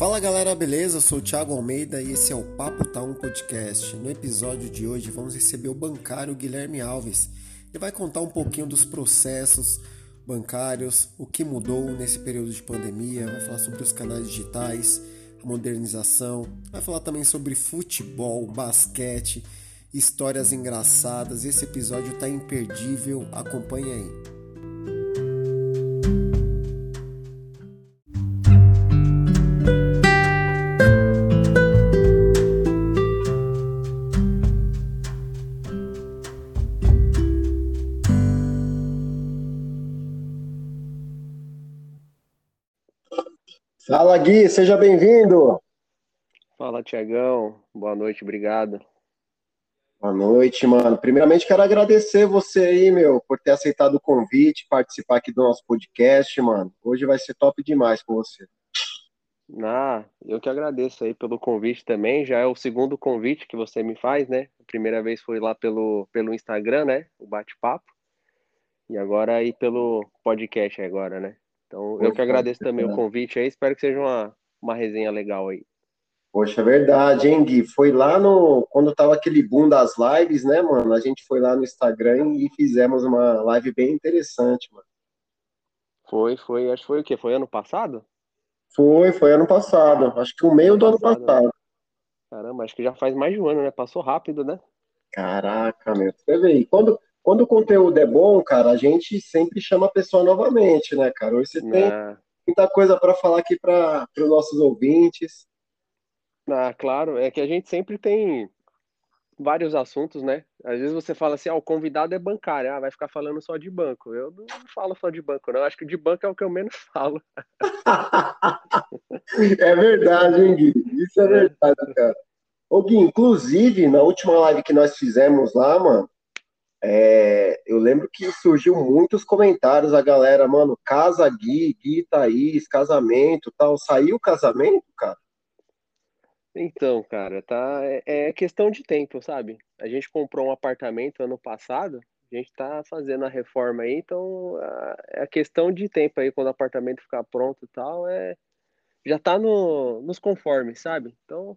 Fala galera, beleza? Eu sou o Thiago Almeida e esse é o Papo Tá Um Podcast. No episódio de hoje vamos receber o bancário Guilherme Alves. Ele vai contar um pouquinho dos processos bancários, o que mudou nesse período de pandemia, vai falar sobre os canais digitais, a modernização, vai falar também sobre futebol, basquete, histórias engraçadas. Esse episódio tá imperdível, acompanhe aí. Fala Gui, seja bem-vindo. Fala Tiagão, boa noite, obrigado. Boa noite, mano. Primeiramente quero agradecer você aí, meu, por ter aceitado o convite, participar aqui do nosso podcast, mano. Hoje vai ser top demais com você. Ah, eu que agradeço aí pelo convite também. Já é o segundo convite que você me faz, né? A primeira vez foi lá pelo, pelo Instagram, né? O bate-papo. E agora aí pelo podcast agora, né? Então, eu que agradeço também o convite aí, espero que seja uma, uma resenha legal aí. Poxa, é verdade, hein, Gui? Foi lá no. Quando tava aquele boom das lives, né, mano? A gente foi lá no Instagram e fizemos uma live bem interessante, mano. Foi, foi. Acho que foi o quê? Foi ano passado? Foi, foi ano passado. Acho que o meio do ano passado. Né? Caramba, acho que já faz mais de um ano, né? Passou rápido, né? Caraca, meu. Você vê aí. Quando, quando o conteúdo é bom, cara, a gente sempre chama a pessoa novamente, né, cara? Hoje você tem é. muita coisa para falar aqui para os nossos ouvintes. Ah, claro, é que a gente sempre tem vários assuntos, né? Às vezes você fala assim, ah, o convidado é bancário, ah, vai ficar falando só de banco. Eu não falo só de banco, não. Acho que de banco é o que eu menos falo. é verdade, hein, Gui? Isso é, é verdade, cara. Ô, Gui, inclusive, na última live que nós fizemos lá, mano, é, eu lembro que surgiu muitos comentários, a galera, mano, casa Gui, Gui Thaís, casamento tal. Saiu o casamento, cara? Então, cara, tá, é, é questão de tempo, sabe? A gente comprou um apartamento ano passado, a gente tá fazendo a reforma aí, então é questão de tempo aí, quando o apartamento ficar pronto e tal, é, já tá no, nos conformes, sabe? Então,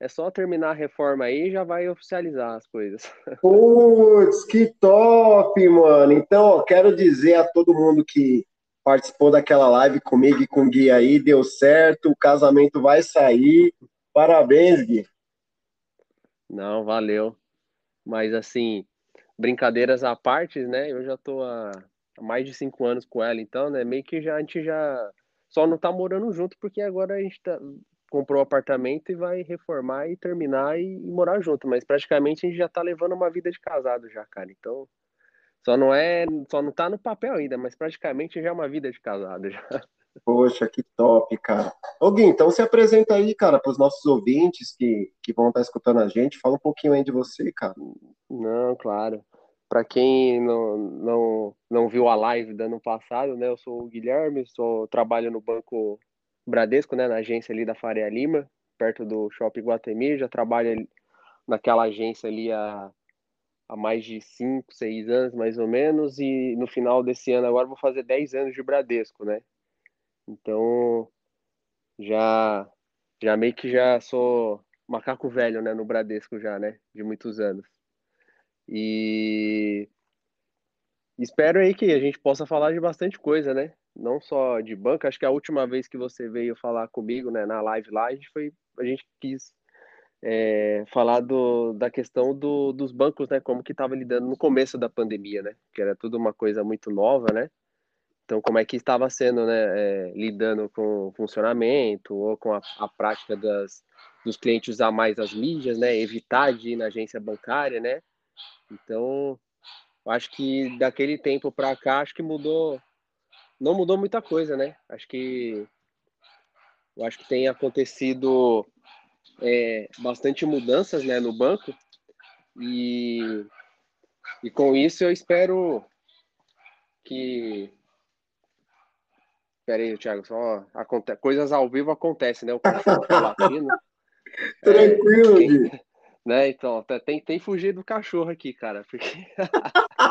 é só terminar a reforma aí e já vai oficializar as coisas. Putz, que top, mano. Então, ó, quero dizer a todo mundo que participou daquela live comigo e com o Gui aí, deu certo, o casamento vai sair. Parabéns, Gui. Não, valeu. Mas assim, brincadeiras à parte, né? Eu já tô há mais de cinco anos com ela, então, né? Meio que já a gente já só não tá morando junto porque agora a gente tá, comprou um apartamento e vai reformar e terminar e, e, morar junto, mas praticamente a gente já tá levando uma vida de casado já, cara. Então, só não é, só não tá no papel ainda, mas praticamente já é uma vida de casado já. Poxa, que top, cara. Ô Gui, então se apresenta aí, cara, para os nossos ouvintes que, que vão estar tá escutando a gente, fala um pouquinho aí de você, cara. Não, claro. Para quem não, não, não viu a live do ano passado, né, eu sou o Guilherme, sou, trabalho no Banco Bradesco, né, na agência ali da Faria Lima, perto do Shopping Guatemi, já trabalho naquela agência ali há, há mais de 5, 6 anos, mais ou menos, e no final desse ano agora vou fazer 10 anos de Bradesco, né? Então, já já meio que já sou macaco velho, né, no Bradesco já, né, de muitos anos. E espero aí que a gente possa falar de bastante coisa, né? Não só de banco, acho que a última vez que você veio falar comigo, né, na live lá, a gente foi, a gente quis é, falar do, da questão do, dos bancos, né, como que estava lidando no começo da pandemia, né, que era tudo uma coisa muito nova, né, então como é que estava sendo, né, é, lidando com o funcionamento ou com a, a prática das, dos clientes usar mais as mídias, né, evitar de ir na agência bancária, né, então acho que daquele tempo para cá, acho que mudou não mudou muita coisa, né? Acho que eu acho que tem acontecido é, bastante mudanças, né, no banco e e com isso eu espero que Pera aí, Thiago, só aconte... coisas ao vivo acontecem, né? O cachorro tá latindo. Tranquilo, é, quem... né? Então, tem, tem fugir do cachorro aqui, cara, porque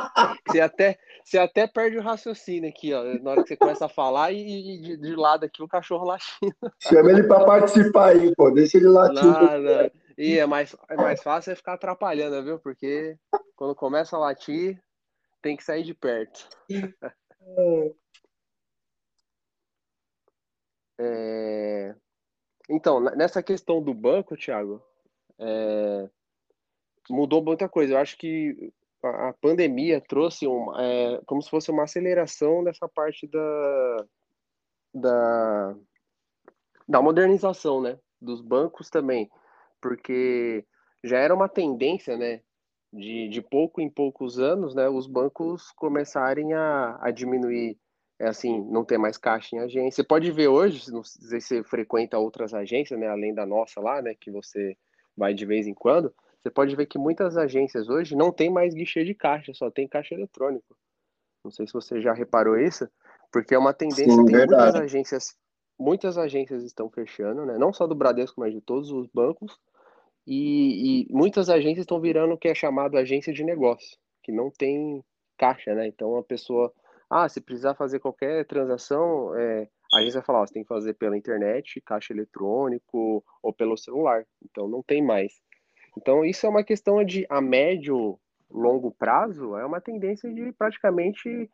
Você até, você até perde o raciocínio aqui, ó, na hora que você começa a falar e, de, de lado aqui o cachorro latindo. Chama ele para participar aí, pô, deixa ele latir. Nada. E é mais, é mais fácil é ficar atrapalhando, viu? Porque quando começa a latir, tem que sair de perto. É... Então, nessa questão do banco, Thiago, é... mudou muita coisa. Eu acho que a pandemia trouxe um, é, como se fosse uma aceleração dessa parte da, da, da modernização, né? Dos bancos também, porque já era uma tendência, né? De, de pouco em poucos anos, né? Os bancos começarem a, a diminuir, é assim, não ter mais caixa em agência. Você pode ver hoje, não sei se você frequenta outras agências, né? Além da nossa lá, né? Que você vai de vez em quando você pode ver que muitas agências hoje não tem mais guichê de caixa, só tem caixa eletrônico. Não sei se você já reparou isso, porque é uma tendência, Sim, tem verdade. muitas agências, muitas agências estão fechando, né? Não só do Bradesco, mas de todos os bancos. E, e muitas agências estão virando o que é chamado agência de negócio, que não tem caixa, né? Então a pessoa, ah, se precisar fazer qualquer transação, é, a agência vai falar, ó, você tem que fazer pela internet, caixa eletrônico ou pelo celular. Então não tem mais. Então, isso é uma questão de, a médio, longo prazo, é uma tendência de praticamente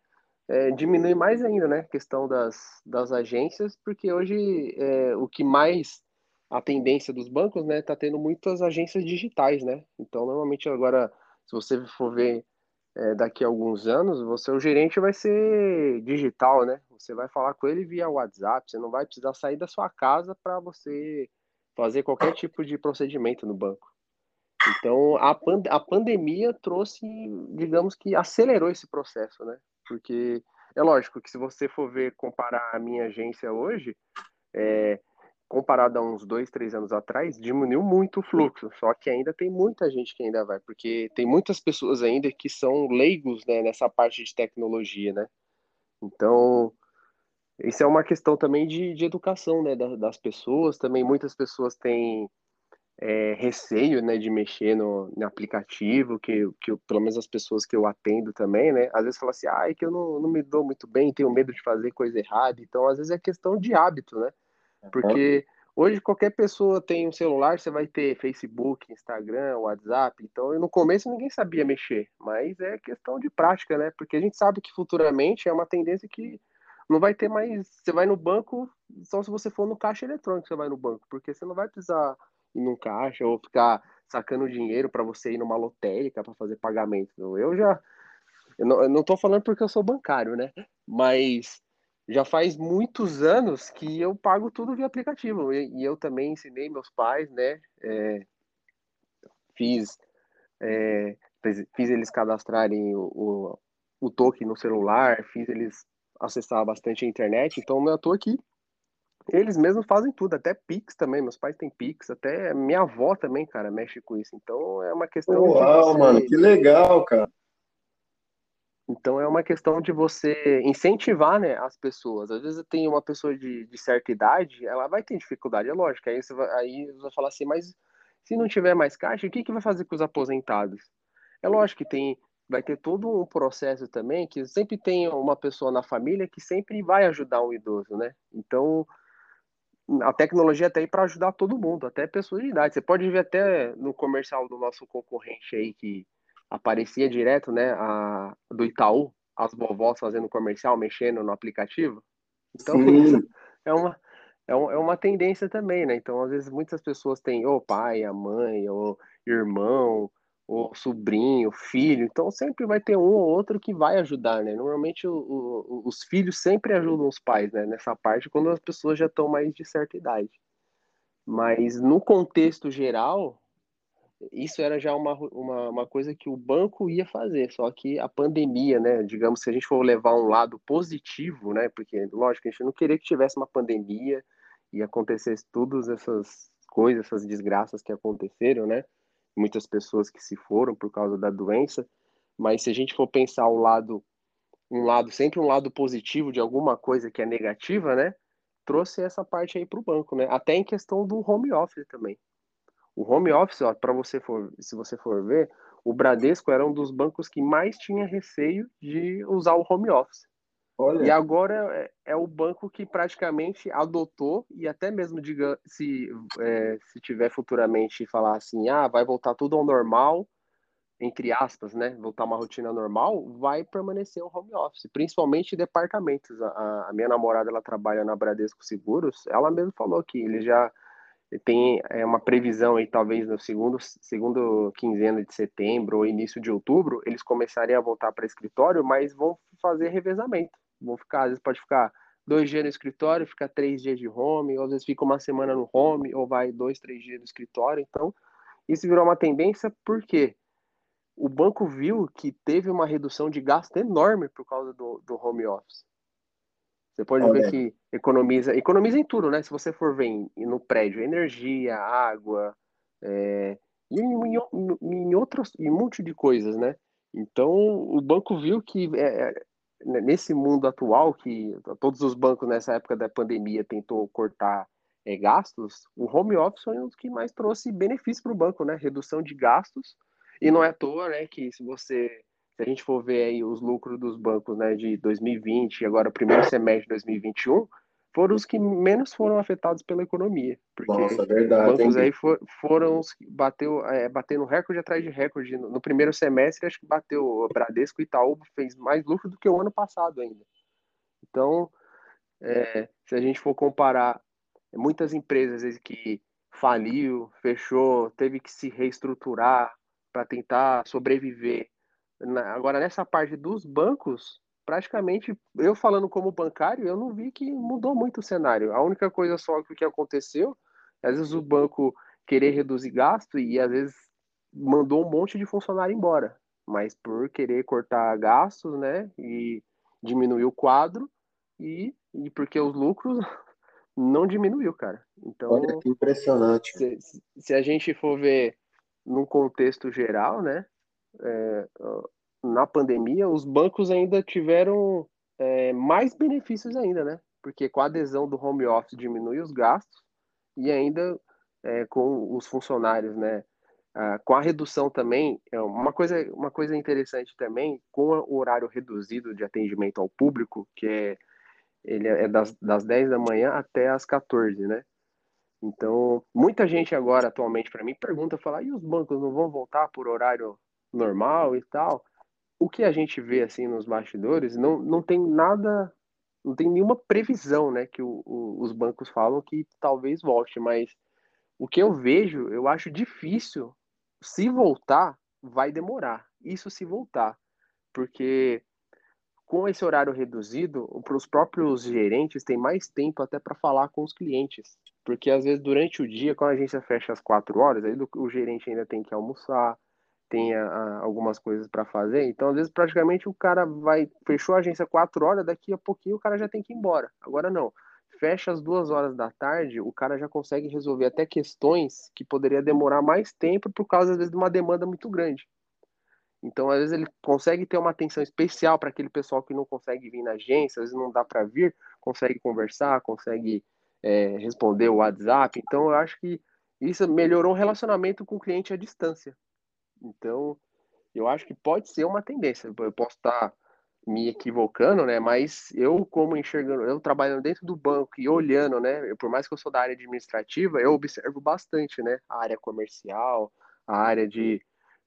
é, diminuir mais ainda, né? A questão das, das agências, porque hoje é, o que mais a tendência dos bancos, né, tá tendo muitas agências digitais, né? Então, normalmente agora, se você for ver é, daqui a alguns anos, você o gerente vai ser digital, né? Você vai falar com ele via WhatsApp, você não vai precisar sair da sua casa para você fazer qualquer tipo de procedimento no banco. Então, a, a pandemia trouxe, digamos que acelerou esse processo, né? Porque é lógico que se você for ver, comparar a minha agência hoje, é, comparado a uns dois, três anos atrás, diminuiu muito o fluxo. Só que ainda tem muita gente que ainda vai, porque tem muitas pessoas ainda que são leigos né, nessa parte de tecnologia, né? Então, isso é uma questão também de, de educação né, das, das pessoas. Também muitas pessoas têm é, receio, né, de mexer no, no, aplicativo, que, que eu, pelo menos as pessoas que eu atendo também, né, às vezes falam assim, ah, é que eu não, não me dou muito bem, tenho medo de fazer coisa errada, então às vezes é questão de hábito, né, porque hoje qualquer pessoa tem um celular, você vai ter Facebook, Instagram, WhatsApp, então no começo ninguém sabia mexer, mas é questão de prática, né, porque a gente sabe que futuramente é uma tendência que não vai ter mais, você vai no banco, só se você for no caixa eletrônico você vai no banco, porque você não vai precisar num caixa ou ficar sacando dinheiro para você ir numa lotérica para fazer pagamento. Eu já. Eu não, eu não tô falando porque eu sou bancário, né? Mas já faz muitos anos que eu pago tudo via aplicativo. E, e eu também ensinei meus pais, né? É, fiz, é, fiz eles cadastrarem o, o, o token no celular, fiz eles acessar bastante a internet. Então, eu tô aqui eles mesmos fazem tudo, até Pix também. Meus pais têm Pix, até minha avó também, cara, mexe com isso. Então é uma questão. Uau, você... mano, que legal, cara. Então é uma questão de você incentivar né, as pessoas. Às vezes tem uma pessoa de, de certa idade, ela vai ter dificuldade, é lógico. Aí você vai, aí você vai falar assim, mas se não tiver mais caixa, o que, que vai fazer com os aposentados? É lógico que tem, vai ter todo um processo também que sempre tem uma pessoa na família que sempre vai ajudar um idoso, né? Então a tecnologia está aí para ajudar todo mundo, até pessoas de idade. Você pode ver até no comercial do nosso concorrente aí que aparecia direto, né, a, do Itaú, as vovós fazendo comercial, mexendo no aplicativo. Então, é uma, é, um, é uma tendência também, né? Então, às vezes, muitas pessoas têm o pai, a mãe, o irmão, o sobrinho, o filho, então sempre vai ter um ou outro que vai ajudar, né? Normalmente o, o, os filhos sempre ajudam os pais, né? Nessa parte, quando as pessoas já estão mais de certa idade. Mas no contexto geral, isso era já uma, uma, uma, coisa que o banco ia fazer, só que a pandemia, né? Digamos, se a gente for levar um lado positivo, né? Porque, lógico, a gente não queria que tivesse uma pandemia e acontecesse todas essas coisas, essas desgraças que aconteceram, né? Muitas pessoas que se foram por causa da doença, mas se a gente for pensar o lado um lado sempre um lado positivo de alguma coisa que é negativa, né? Trouxe essa parte aí para o banco, né? Até em questão do home office também. O home office, ó, para você for, se você for ver, o Bradesco era um dos bancos que mais tinha receio de usar o home office. Olha. E agora é, é, o banco que praticamente adotou, e até mesmo diga se, é, se tiver futuramente falar assim, ah, vai voltar tudo ao normal, entre aspas, né, voltar uma rotina normal, vai permanecer o home office, principalmente departamentos. A, a minha namorada, ela trabalha na Bradesco Seguros, ela mesmo falou que ele já tem é, uma previsão aí, talvez no segundo, segundo quinzena de setembro ou início de outubro, eles começarem a voltar para escritório, mas vão fazer revezamento. Vão ficar, às vezes pode ficar dois dias no escritório, fica três dias de home, ou às vezes fica uma semana no home, ou vai dois, três dias no escritório. Então, isso virou uma tendência porque o banco viu que teve uma redução de gasto enorme por causa do, do home office. Você pode ver que economiza, economiza em tudo, né? Se você for ver em, no prédio, energia, água, é, e em, em, em, outros, em um monte de coisas, né? Então, o banco viu que é, é nesse mundo atual, que todos os bancos nessa época da pandemia tentou cortar é, gastos, o home office foi um dos que mais trouxe benefício para o banco, né? Redução de gastos. E não é à toa, né, que se você se a gente for ver os lucros dos bancos né, de 2020 e agora primeiro semestre de 2021, foram os que menos foram afetados pela economia. Porque Nossa, é verdade, os bancos hein? aí for, foram os que bateu, é, batendo recorde atrás de recorde. No, no, primeiro semestre, acho que bateu o Bradesco e Itaú fez mais lucro do que o ano passado ainda. Então, é, se a gente for comparar muitas empresas que faliu, fechou, teve que se reestruturar para tentar sobreviver Agora, nessa parte dos bancos, praticamente, eu falando como bancário, eu não vi que mudou muito o cenário. A única coisa só que aconteceu, às vezes o banco querer reduzir gasto e às vezes mandou um monte de funcionário embora, mas por querer cortar gastos, né, e diminuir o quadro e, e porque os lucros não diminuiu, cara. Então, Olha que impressionante. Se, se a gente for ver num contexto geral, né, é, na pandemia, os bancos ainda tiveram é, mais benefícios ainda, né? Porque com a adesão do home office diminui os gastos e ainda é, com os funcionários, né? Ah, com a redução também, é uma coisa, uma coisa interessante também, com o horário reduzido de atendimento ao público, que é, ele é das, das 10 da manhã até as 14, né? Então, muita gente agora, atualmente, para mim, pergunta, fala, e os bancos não vão voltar por horário normal e tal. O que a gente vê assim nos bastidores não, não tem nada, não tem nenhuma previsão, né, que o, o, os bancos falam que talvez volte, mas o que eu vejo, eu acho difícil. Se voltar, vai demorar. Isso se voltar, porque com esse horário reduzido, para os próprios gerentes tem mais tempo até para falar com os clientes. Porque às vezes durante o dia, quando a agência fecha às quatro horas, aí o gerente ainda tem que almoçar, tem a, a, algumas coisas para fazer. Então, às vezes, praticamente o cara vai, fechou a agência quatro horas, daqui a pouquinho o cara já tem que ir embora. Agora não. Fecha às duas horas da tarde, o cara já consegue resolver até questões que poderia demorar mais tempo por causa, às vezes, de uma demanda muito grande. Então, às vezes, ele consegue ter uma atenção especial para aquele pessoal que não consegue vir na agência, às vezes não dá para vir, consegue conversar, consegue é, responder o WhatsApp. Então, eu acho que isso melhorou o relacionamento com o cliente à distância. Então, eu acho que pode ser uma tendência. Eu posso estar me equivocando, né? Mas eu, como enxergando, eu trabalhando dentro do banco e olhando, né? por mais que eu sou da área administrativa, eu observo bastante, né? A área comercial, a área de,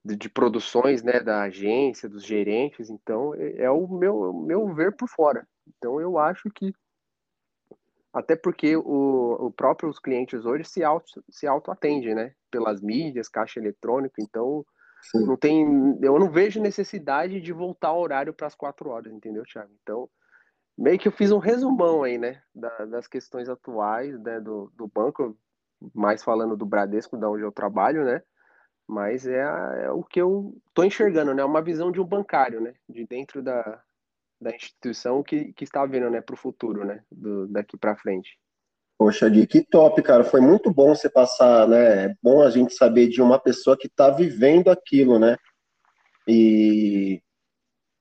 de, de produções, né? Da agência, dos gerentes. Então, é, é o meu, meu ver por fora. Então, eu acho que até porque o, o próprio os clientes hoje se auto se auto né? Pelas mídias, caixa eletrônica, então Sim. Não tem, eu não vejo necessidade de voltar ao horário para as quatro horas, entendeu, Thiago? Então, meio que eu fiz um resumão aí, né, da, das questões atuais, né, do, do banco, mais falando do Bradesco, da onde eu trabalho, né, mas é, é o que eu tô enxergando, né, uma visão de um bancário, né, de dentro da, da instituição que, que está vendo, né, para o futuro, né, do, daqui para frente. Poxa, Gui, que top, cara. Foi muito bom você passar, né? É bom a gente saber de uma pessoa que está vivendo aquilo, né? E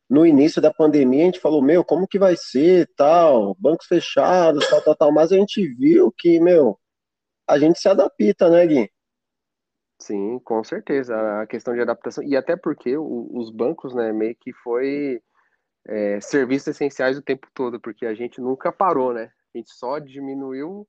no início da pandemia a gente falou, meu, como que vai ser, tal, bancos fechados, tal, tal, tal. Mas a gente viu que, meu, a gente se adapta, né, Gui? Sim, com certeza. A questão de adaptação. E até porque os bancos, né, meio que foi é, serviços essenciais o tempo todo, porque a gente nunca parou, né? A gente só diminuiu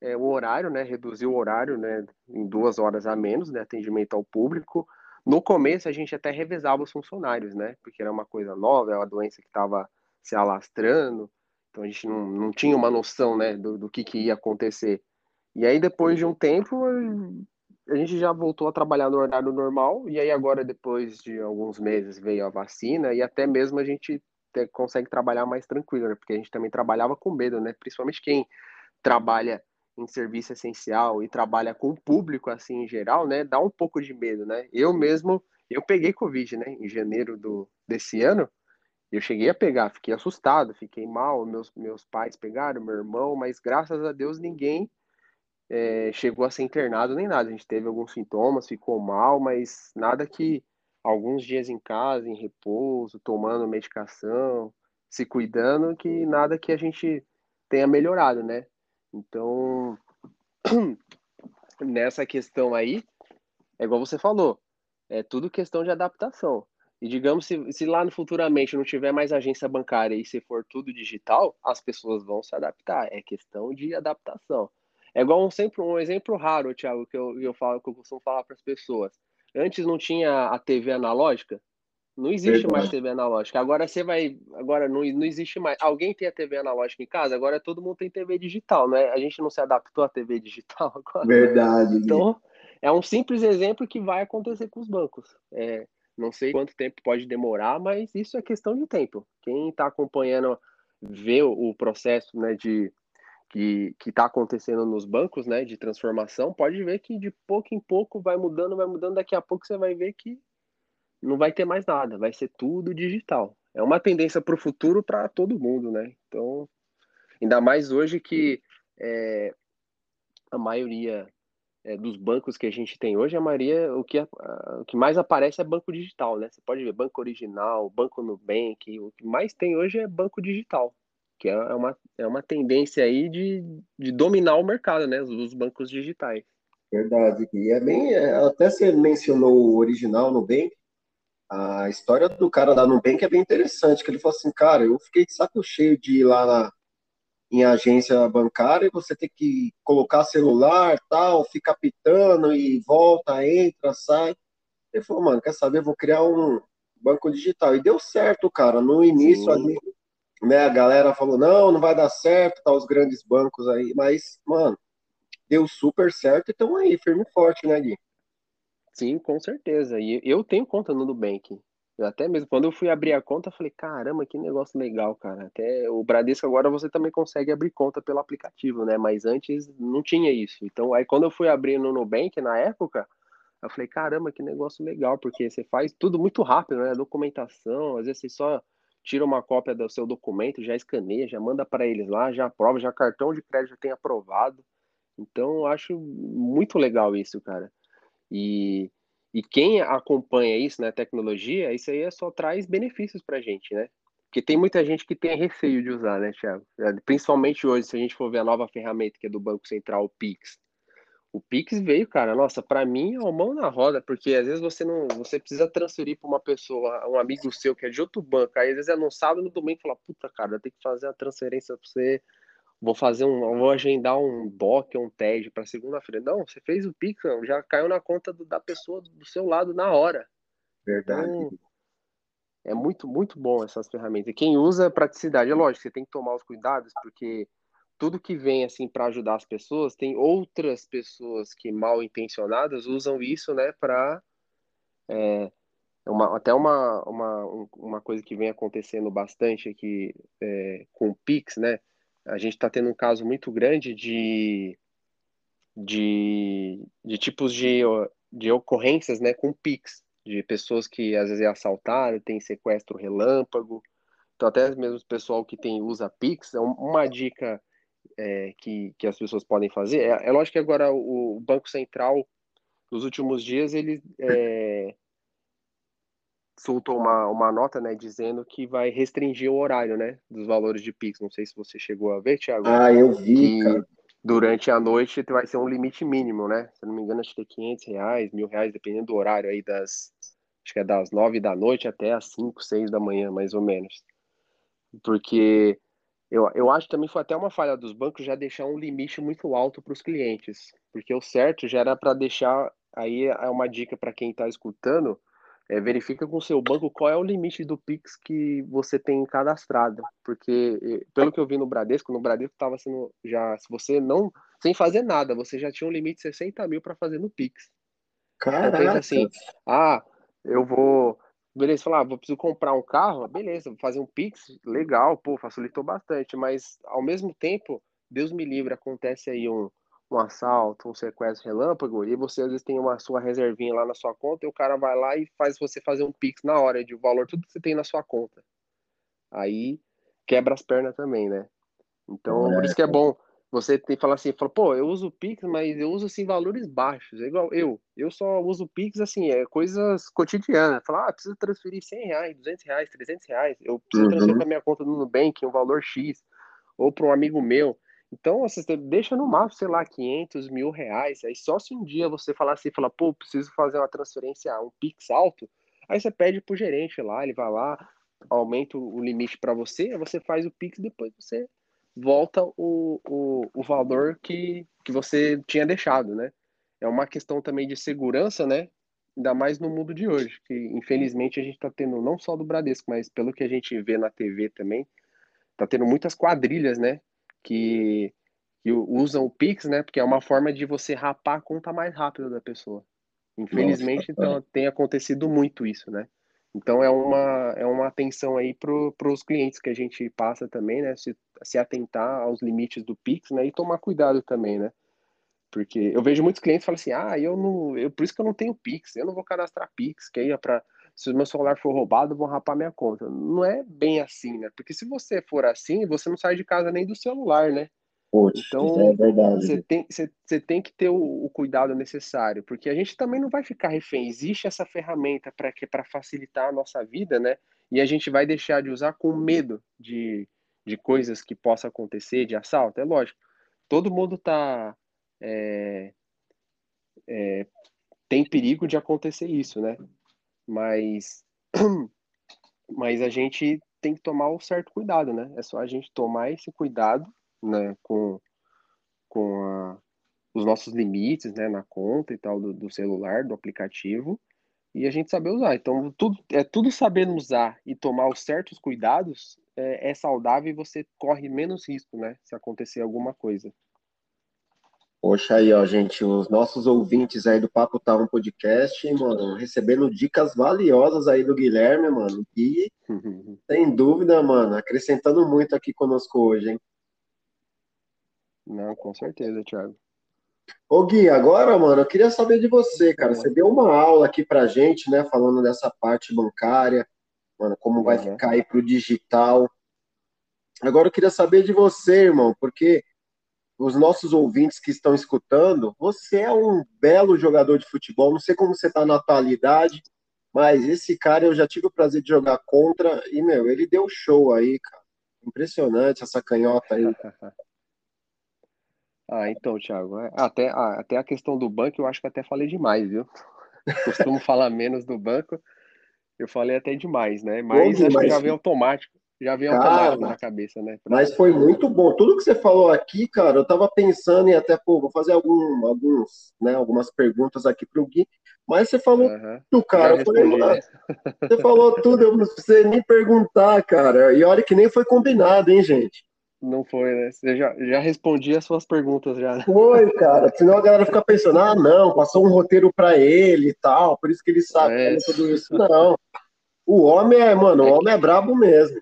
é, o horário, né? Reduziu o horário, né? Em duas horas a menos, né? Atendimento ao público. No começo a gente até revezava os funcionários, né? Porque era uma coisa nova, era uma doença que estava se alastrando, então a gente não, não tinha uma noção, né? Do, do que, que ia acontecer. E aí depois de um tempo a gente já voltou a trabalhar no horário normal, e aí agora, depois de alguns meses, veio a vacina, e até mesmo a gente te, consegue trabalhar mais tranquilo, né? Porque a gente também trabalhava com medo, né? Principalmente quem trabalha em serviço essencial e trabalha com o público, assim, em geral, né? Dá um pouco de medo, né? Eu mesmo, eu peguei Covid, né? Em janeiro do, desse ano, eu cheguei a pegar, fiquei assustado, fiquei mal, meus, meus pais pegaram, meu irmão, mas graças a Deus ninguém é, chegou a ser internado nem nada. A gente teve alguns sintomas, ficou mal, mas nada que alguns dias em casa, em repouso, tomando medicação, se cuidando, que nada que a gente tenha melhorado, né? Então, nessa questão aí, é igual você falou, é tudo questão de adaptação. E digamos, se, se lá no futuramente não tiver mais agência bancária e se for tudo digital, as pessoas vão se adaptar. É questão de adaptação. É igual um, sempre, um exemplo raro, Thiago, que eu, eu, falo, que eu costumo falar para as pessoas. Antes não tinha a TV analógica? Não existe Verdade. mais TV analógica. Agora você vai. Agora não, não existe mais. Alguém tem a TV analógica em casa? Agora todo mundo tem TV digital, né? A gente não se adaptou à TV digital agora. Verdade. Então, é um simples exemplo que vai acontecer com os bancos. É, não sei quanto tempo pode demorar, mas isso é questão de tempo. Quem está acompanhando, vê o processo né, de que está acontecendo nos bancos, né, de transformação, pode ver que de pouco em pouco vai mudando, vai mudando, daqui a pouco você vai ver que não vai ter mais nada, vai ser tudo digital. É uma tendência para o futuro para todo mundo, né? Então, ainda mais hoje que é, a maioria é, dos bancos que a gente tem hoje, a maioria, o que, a, o que mais aparece é banco digital, né? Você pode ver banco original, banco Nubank, o que mais tem hoje é banco digital que é uma, é uma tendência aí de, de dominar o mercado, né, os bancos digitais. Verdade, e é bem, é, até você mencionou o original Nubank, a história do cara da Nubank é bem interessante, que ele falou assim, cara, eu fiquei de saco cheio de ir lá na, em agência bancária, você tem que colocar celular, tal, fica pitando e volta, entra, sai. Ele falou, mano, quer saber, vou criar um banco digital. E deu certo, cara, no início Sim. ali, né, a galera falou, não, não vai dar certo, tá os grandes bancos aí, mas, mano, deu super certo e estão aí, firme e forte, né, Gui? Sim, com certeza. E eu tenho conta no Nubank. Eu até mesmo, quando eu fui abrir a conta, falei, caramba, que negócio legal, cara. Até o Bradesco agora você também consegue abrir conta pelo aplicativo, né? Mas antes não tinha isso. Então, aí quando eu fui abrir no Nubank, na época, eu falei, caramba, que negócio legal, porque você faz tudo muito rápido, né? Documentação, às vezes você só tira uma cópia do seu documento, já escaneia, já manda para eles lá, já aprova, já cartão de crédito já tem aprovado. Então, eu acho muito legal isso, cara. E, e quem acompanha isso né, tecnologia, isso aí só traz benefícios para a gente, né? Porque tem muita gente que tem receio de usar, né, Thiago? Principalmente hoje, se a gente for ver a nova ferramenta que é do Banco Central, o Pix. O Pix veio, cara, nossa, para mim é uma mão na roda, porque às vezes você não, você precisa transferir para uma pessoa, um amigo seu que é de outro banco, aí às vezes é no sábado no domingo fala, puta, cara, tem que fazer a transferência para você, vou fazer um, vou agendar um BOC, um TED para segunda-feira. Não, você fez o Pix, já caiu na conta do, da pessoa do seu lado na hora. Verdade. Então, é muito, muito bom essas ferramentas. E quem usa, praticidade. É lógico, você tem que tomar os cuidados, porque tudo que vem assim para ajudar as pessoas, tem outras pessoas que mal intencionadas usam isso, né, para é, uma, até uma, uma, uma coisa que vem acontecendo bastante aqui é, com o Pix, né? A gente está tendo um caso muito grande de, de, de tipos de, de ocorrências né, com Pix, de pessoas que às vezes é assaltaram, tem sequestro relâmpago. Então, até mesmo o pessoal que tem usa Pix, é uma dica é, que, que as pessoas podem fazer. É, é lógico que agora o, o Banco Central, nos últimos dias, ele é, soltou uma, uma nota né, dizendo que vai restringir o horário né, dos valores de Pix. Não sei se você chegou a ver, Thiago. Ah, eu vi, cara. durante a noite vai ser um limite mínimo, né? Se não me engano, acho que é 500 reais, mil reais, dependendo do horário aí das, acho que é das 9 da noite até as 5, 6 da manhã, mais ou menos. Porque eu, eu acho que também foi até uma falha dos bancos já deixar um limite muito alto para os clientes, porque o certo já era para deixar, aí é uma dica para quem está escutando, é, verifica com o seu banco qual é o limite do Pix que você tem cadastrado. Porque, pelo que eu vi no Bradesco, no Bradesco estava sendo já, se você não, sem fazer nada, você já tinha um limite de 60 mil para fazer no Pix. Caraca. Então, assim, ah, eu vou, beleza, falar, ah, vou preciso comprar um carro, beleza, vou fazer um Pix, legal, pô, facilitou bastante, mas ao mesmo tempo, Deus me livre, acontece aí um um assalto, um sequestro relâmpago, e você às vezes tem uma sua reservinha lá na sua conta, e o cara vai lá e faz você fazer um Pix na hora de valor, tudo que você tem na sua conta. Aí quebra as pernas também, né? Então, é. por isso que é bom você tem falar assim, fala, pô, eu uso Pix, mas eu uso assim valores baixos. É igual eu, eu só uso Pix assim, é coisas cotidianas. Falar, ah, preciso transferir 100 reais, 200 reais, 300 reais. Eu preciso uhum. transferir para minha conta no Nubank um valor X, ou para um amigo meu. Então, você deixa no máximo, sei lá, 500 mil reais. Aí só se um dia você falar assim, falar, pô, preciso fazer uma transferência, um Pix alto, aí você pede pro gerente lá, ele vai lá, aumenta o limite para você, você faz o Pix depois você volta o, o, o valor que, que você tinha deixado, né? É uma questão também de segurança, né? Ainda mais no mundo de hoje, que infelizmente a gente está tendo, não só do Bradesco, mas pelo que a gente vê na TV também, tá tendo muitas quadrilhas, né? que, que usam o Pix, né? Porque é uma forma de você rapar a conta mais rápido da pessoa. Infelizmente, Nossa, então, tem acontecido muito isso, né? Então é uma, é uma atenção aí para os clientes que a gente passa também, né? Se, se atentar aos limites do Pix, né? E tomar cuidado também, né? Porque eu vejo muitos clientes falam assim, ah, eu não. Eu, por isso que eu não tenho Pix, eu não vou cadastrar Pix, que aí é para se o meu celular for roubado, vão rapar minha conta. Não é bem assim, né? Porque se você for assim, você não sai de casa nem do celular, né? Poxa, então, é verdade. Você tem, você, você tem que ter o, o, cuidado necessário, porque a gente também não vai ficar refém. Existe essa ferramenta para que para facilitar a nossa vida, né? E a gente vai deixar de usar com medo de, de coisas que possam acontecer, de assalto. É lógico. Todo mundo tá é, é, tem perigo de acontecer isso, né? Mas, mas a gente tem que tomar um certo cuidado, né? É só a gente tomar esse cuidado, né, com, com a, os nossos limites, né, na conta e tal do, do, celular, do aplicativo, e a gente saber usar. Então, tudo, é tudo sabendo usar e tomar os certos cuidados é, é saudável e você corre menos risco, né, se acontecer alguma coisa. Poxa aí, ó, gente, os nossos ouvintes aí do Papo Tá um podcast, mano, recebendo dicas valiosas aí do Guilherme, mano, e sem dúvida, mano, acrescentando muito aqui conosco hoje, hein? Não, com certeza, Thiago. Ô Gui, agora, mano, eu queria saber de você, cara. Você deu uma aula aqui pra gente, né, falando dessa parte bancária, mano, como vai uhum. ficar aí pro digital. Agora eu queria saber de você, irmão, porque os nossos ouvintes que estão escutando, você é um belo jogador de futebol. Não sei como você está na atualidade, mas esse cara eu já tive o prazer de jogar contra e, meu, ele deu show aí, cara. Impressionante essa canhota aí. ah, então, Thiago, é, até, até a questão do banco eu acho que até falei demais, viu? Costumo falar menos do banco, eu falei até demais, né? Mas acho mas... que já vem automático. Já veio automático na cabeça, né? Mas foi muito bom. Tudo que você falou aqui, cara, eu tava pensando em até, pô, vou fazer algum, alguns, né, algumas perguntas aqui pro Gui, mas você falou uhum. tudo, cara. Eu falei, mano, você falou tudo, eu não precisei nem perguntar, cara. E olha que nem foi combinado, hein, gente? Não foi, né? Você já, já respondi as suas perguntas já. Foi, cara. Senão a galera fica pensando, ah, não, passou um roteiro para ele e tal, por isso que ele sabe é. tudo isso. Não. O homem é, mano, o homem é brabo mesmo.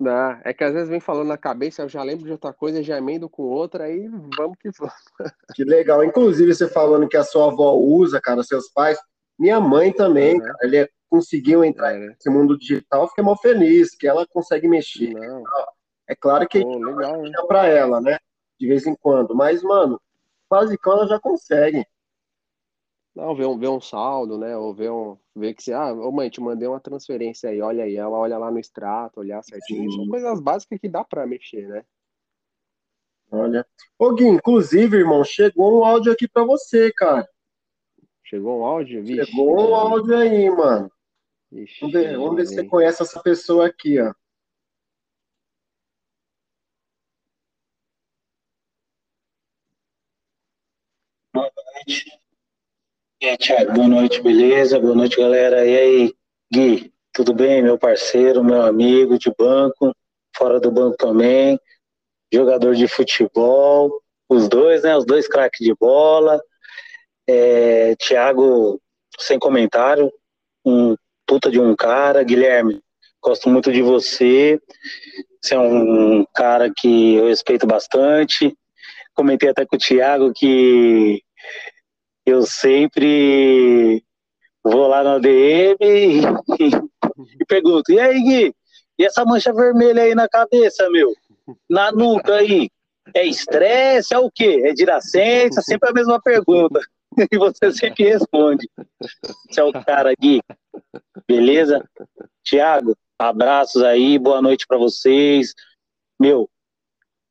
Não, é que às vezes vem falando na cabeça, eu já lembro de outra coisa, já emendo com outra, aí vamos que vamos. Que legal. Inclusive, você falando que a sua avó usa, cara, seus pais. Minha mãe também, uhum. cara, ele conseguiu entrar é. nesse mundo digital, fiquei mal feliz, que ela consegue mexer. Não. É claro que Pô, legal, a para ela, né? De vez em quando. Mas, mano, quase que ela já consegue. Não, ver um, ver um saldo, né? Ou ver, um, ver que se, ah, ô mãe, te mandei uma transferência aí, olha aí, ela olha lá no extrato, olhar certinho. Sim. São coisas básicas que dá para mexer, né? Olha. Ô Gui, inclusive, irmão, chegou um áudio aqui pra você, cara. Chegou um áudio? Vixe, chegou um áudio aí, mano. Ixi, vamos ver, vamos ver se você conhece essa pessoa aqui, ó. Boa noite. E aí, Thiago, boa noite, beleza? Boa noite, galera. E aí, Gui, tudo bem, meu parceiro, meu amigo de banco, fora do banco também, jogador de futebol, os dois, né? Os dois craques de bola. É, Thiago, sem comentário, um puta de um cara. Guilherme, gosto muito de você. Você é um cara que eu respeito bastante. Comentei até com o Thiago que eu sempre vou lá no DM e, e, pergunto: e aí, Gui? E essa mancha vermelha aí na cabeça, meu? Na nuca aí? É estresse? É o quê? É diracência? Sempre a mesma pergunta. E você sempre responde. Você é o cara, Gui. Beleza? Tiago, abraços aí, boa noite para vocês. Meu,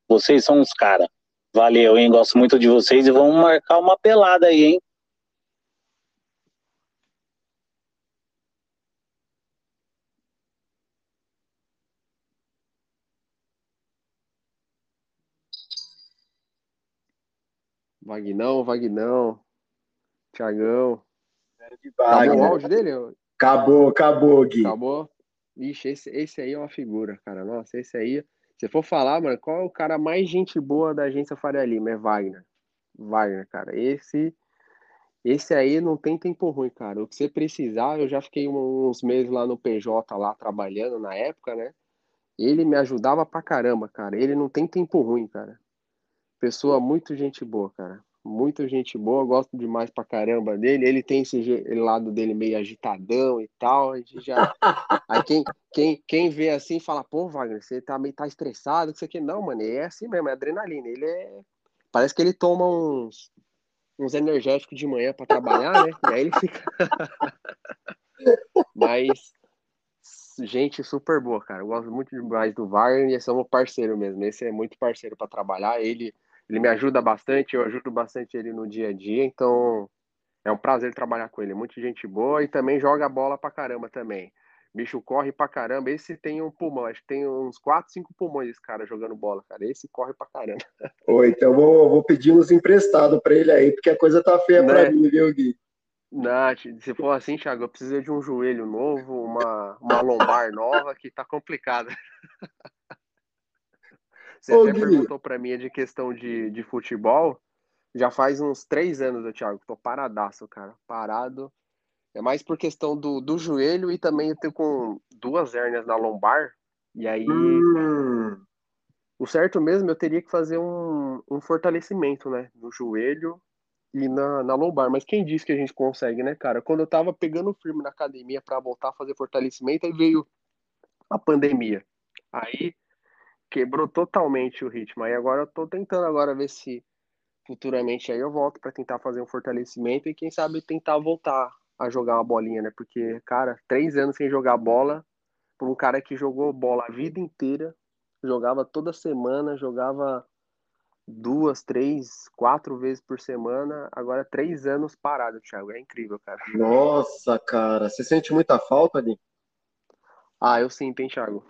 vocês são uns caras. Valeu, hein? Gosto muito de vocês e vamos marcar uma pelada aí, hein? Vagnão, Vagnão, Tiagão. Acabou o áudio dele? Acabou, acabou, Gui. Acabou? Ixi, esse, esse aí é uma figura, cara. Nossa, esse aí. Se for falar, mano, qual é o cara mais gente boa da agência Faria Lima? É Wagner. Wagner, cara. Esse. Esse aí não tem tempo ruim, cara. O que você precisar, eu já fiquei uns meses lá no PJ, lá trabalhando na época, né? Ele me ajudava pra caramba, cara. Ele não tem tempo ruim, cara. Pessoa muito gente boa, cara. Muito gente boa, gosto demais pra caramba dele. Ele tem esse lado dele meio agitadão e tal. A gente já. Aí quem, quem, quem vê assim fala, pô, Wagner, você tá meio tá estressado, que isso aqui. Não, mano, é assim mesmo, é adrenalina. Ele é. Parece que ele toma uns, uns energéticos de manhã para trabalhar, né? E aí ele fica. Mas gente super boa, cara. Eu gosto muito demais do Wagner e somos parceiro mesmo. Esse é muito parceiro para trabalhar. Ele ele me ajuda bastante, eu ajudo bastante ele no dia a dia, então é um prazer trabalhar com ele. Muita gente boa e também joga bola pra caramba também. Bicho corre pra caramba. Esse tem um pulmão, acho que tem uns 4, 5 pulmões esse cara jogando bola, cara. Esse corre pra caramba. Oi, então vou, vou pedir uns emprestados pra ele aí, porque a coisa tá feia né? pra mim, viu, Gui? Nath, se for assim, Thiago, eu preciso de um joelho novo, uma, uma lombar nova, que tá complicado. Você Ô, até Gui. perguntou para mim de questão de, de futebol. Já faz uns três anos, Thiago, tô paradaço, cara. Parado. É mais por questão do, do joelho e também eu tenho com duas hérnias na lombar. E aí. Hum. O certo mesmo, eu teria que fazer um, um fortalecimento, né? No joelho e na, na lombar. Mas quem disse que a gente consegue, né, cara? Quando eu tava pegando firme na academia para voltar a fazer fortalecimento, aí veio a pandemia. Aí quebrou totalmente o ritmo. Aí agora eu tô tentando agora ver se futuramente aí eu volto para tentar fazer um fortalecimento e quem sabe tentar voltar a jogar uma bolinha, né? Porque, cara, três anos sem jogar bola, por um cara que jogou bola a vida inteira, jogava toda semana, jogava duas, três, quatro vezes por semana, agora três anos parado, Thiago. É incrível, cara. Nossa, cara, você sente muita falta ali? Ah, eu sinto, hein, Thiago.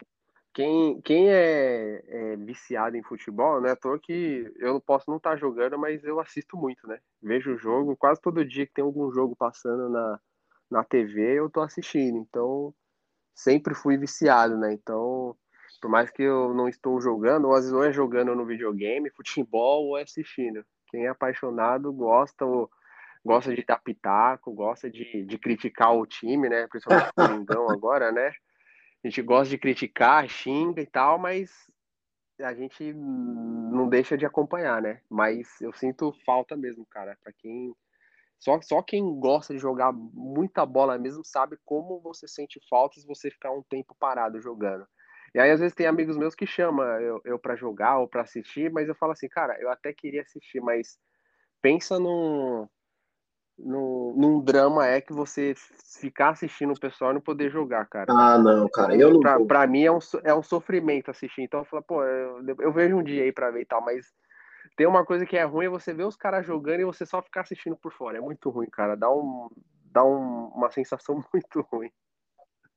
Quem, quem é, é, viciado em futebol, né? Tô que eu não posso não estar tá jogando, mas eu assisto muito, né? Vejo o jogo, quase todo dia que tem algum jogo passando na, na TV, eu tô assistindo. Então, sempre fui viciado, né? Então, por mais que eu não estou jogando, ou às vezes ou é jogando no videogame, futebol, ou é assistindo. Quem é apaixonado gosta, ou, gosta de dar pitaco, gosta de, de criticar o time, né? Principalmente o Coringão agora, né? A gente gosta de criticar, xinga e tal, mas a gente não deixa de acompanhar, né? Mas eu sinto falta mesmo, cara. Para quem só, só quem gosta de jogar muita bola mesmo sabe como você sente falta se você ficar um tempo parado jogando. E aí às vezes tem amigos meus que chamam eu, eu para jogar ou para assistir, mas eu falo assim, cara, eu até queria assistir, mas pensa num no, num drama é que você ficar assistindo o pessoal e não poder jogar, cara. Ah, não, cara, eu não. Pra, pra mim é um, é um sofrimento assistir. Então eu falo, pô, eu, eu vejo um dia aí pra ver e tal, mas tem uma coisa que é ruim é você ver os caras jogando e você só ficar assistindo por fora. É muito ruim, cara. Dá, um, dá um, uma sensação muito ruim.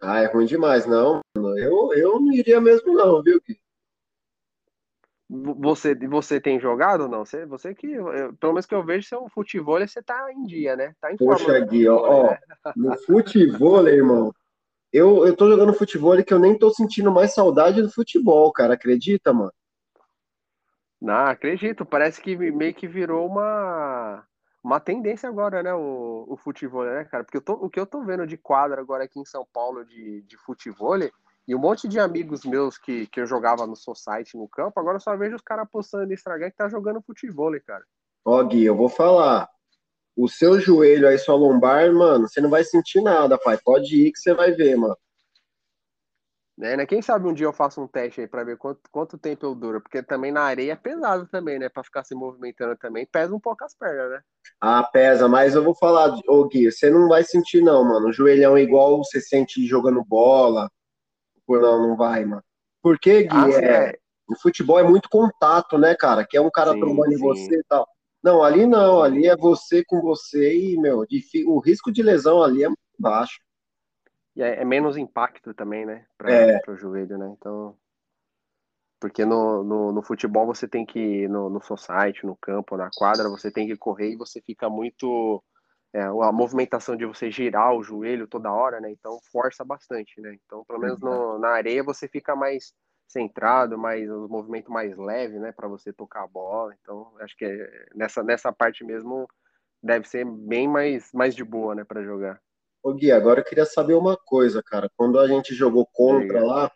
Ah, é ruim demais, não. Eu, eu não iria mesmo, não, viu, Gui? Você, você tem jogado ou não? Você, você que, eu, pelo menos que eu vejo, seu futebol, você tá em dia, né? Tá em Poxa, forma, Gui, ó, né? no futebol, irmão, eu, eu tô jogando futebol que eu nem tô sentindo mais saudade do futebol, cara. Acredita, mano? Não, acredito. Parece que meio que virou uma, uma tendência agora, né? O, o futebol, né, cara? Porque eu tô, o que eu tô vendo de quadra agora aqui em São Paulo de, de futebol e um monte de amigos meus que, que eu jogava no Society no campo, agora eu só vejo os caras postando no Instagram que tá jogando futebol, cara. Ó, Gui, eu vou falar. O seu joelho aí, sua lombar, mano, você não vai sentir nada, pai. Pode ir que você vai ver, mano. É, né? Quem sabe um dia eu faço um teste aí pra ver quanto, quanto tempo eu duro, porque também na areia é pesado também, né? Pra ficar se movimentando também, pesa um pouco as pernas, né? Ah, pesa, mas eu vou falar, ô Gui, você não vai sentir não, mano. O joelhão é igual você sente jogando bola. Por não, não vai, mano. Porque, Gui, ah, é, o futebol é muito contato, né, cara? Que é um cara trombando em você e tal. Não, ali não, ali é você com você e, meu, o risco de lesão ali é muito baixo. E é, é menos impacto também, né? Para é. o joelho, né? Então. Porque no, no, no, futebol você tem que, no, no society, no campo, na quadra, você tem que correr e você fica muito. É, a movimentação de você girar o joelho toda hora, né? Então força bastante, né? Então, pelo menos no, na areia você fica mais centrado, mais o movimento mais leve, né, para você tocar a bola. Então, acho que é, nessa nessa parte mesmo deve ser bem mais mais de boa, né, para jogar. Ô Gui, agora eu queria saber uma coisa, cara. Quando a gente jogou contra lá,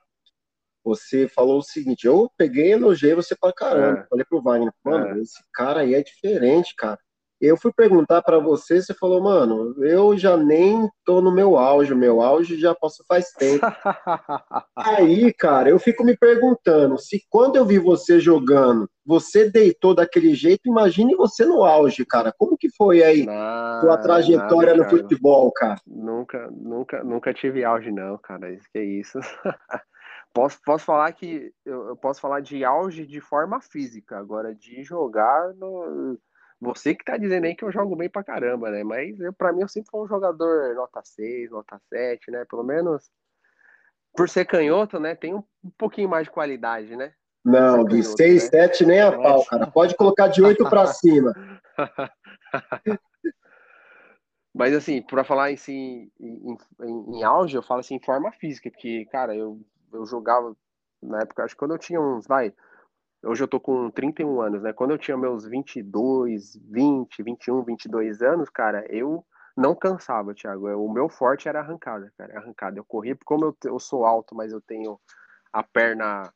você falou o seguinte: eu peguei e elogiei você pra caramba. É. Falei pro Wagner, mano, é. esse cara aí é diferente, cara. Eu fui perguntar para você, você falou, mano, eu já nem tô no meu auge, meu auge já passou faz tempo. Aí, cara, eu fico me perguntando, se quando eu vi você jogando, você deitou daquele jeito, imagine você no auge, cara. Como que foi aí não, sua trajetória nada, no futebol, cara? Nunca, nunca, nunca tive auge não, cara. Isso que é isso. posso, posso falar que eu, eu posso falar de auge de forma física, agora de jogar no você que tá dizendo aí que eu jogo bem pra caramba, né? Mas eu, pra mim eu sempre fui um jogador nota 6, nota 7, né? Pelo menos por ser canhoto, né? Tem um, pouquinho mais de qualidade, né? Não, de 6, 7 nem a pau, cara. Pode colocar de 8 para cima. Mas assim, para falar em, si, em, em, em, auge, eu falo assim, em forma física, porque, cara, eu, eu jogava na época, acho que quando eu tinha uns, vai, Hoje eu tô com 31 anos, né? Quando eu tinha meus 22, 20, 21, 22 anos, cara, eu não cansava, Thiago. O meu forte era arrancada, cara. Arrancada. Eu corria, porque como eu, eu sou alto, mas eu tenho a perna,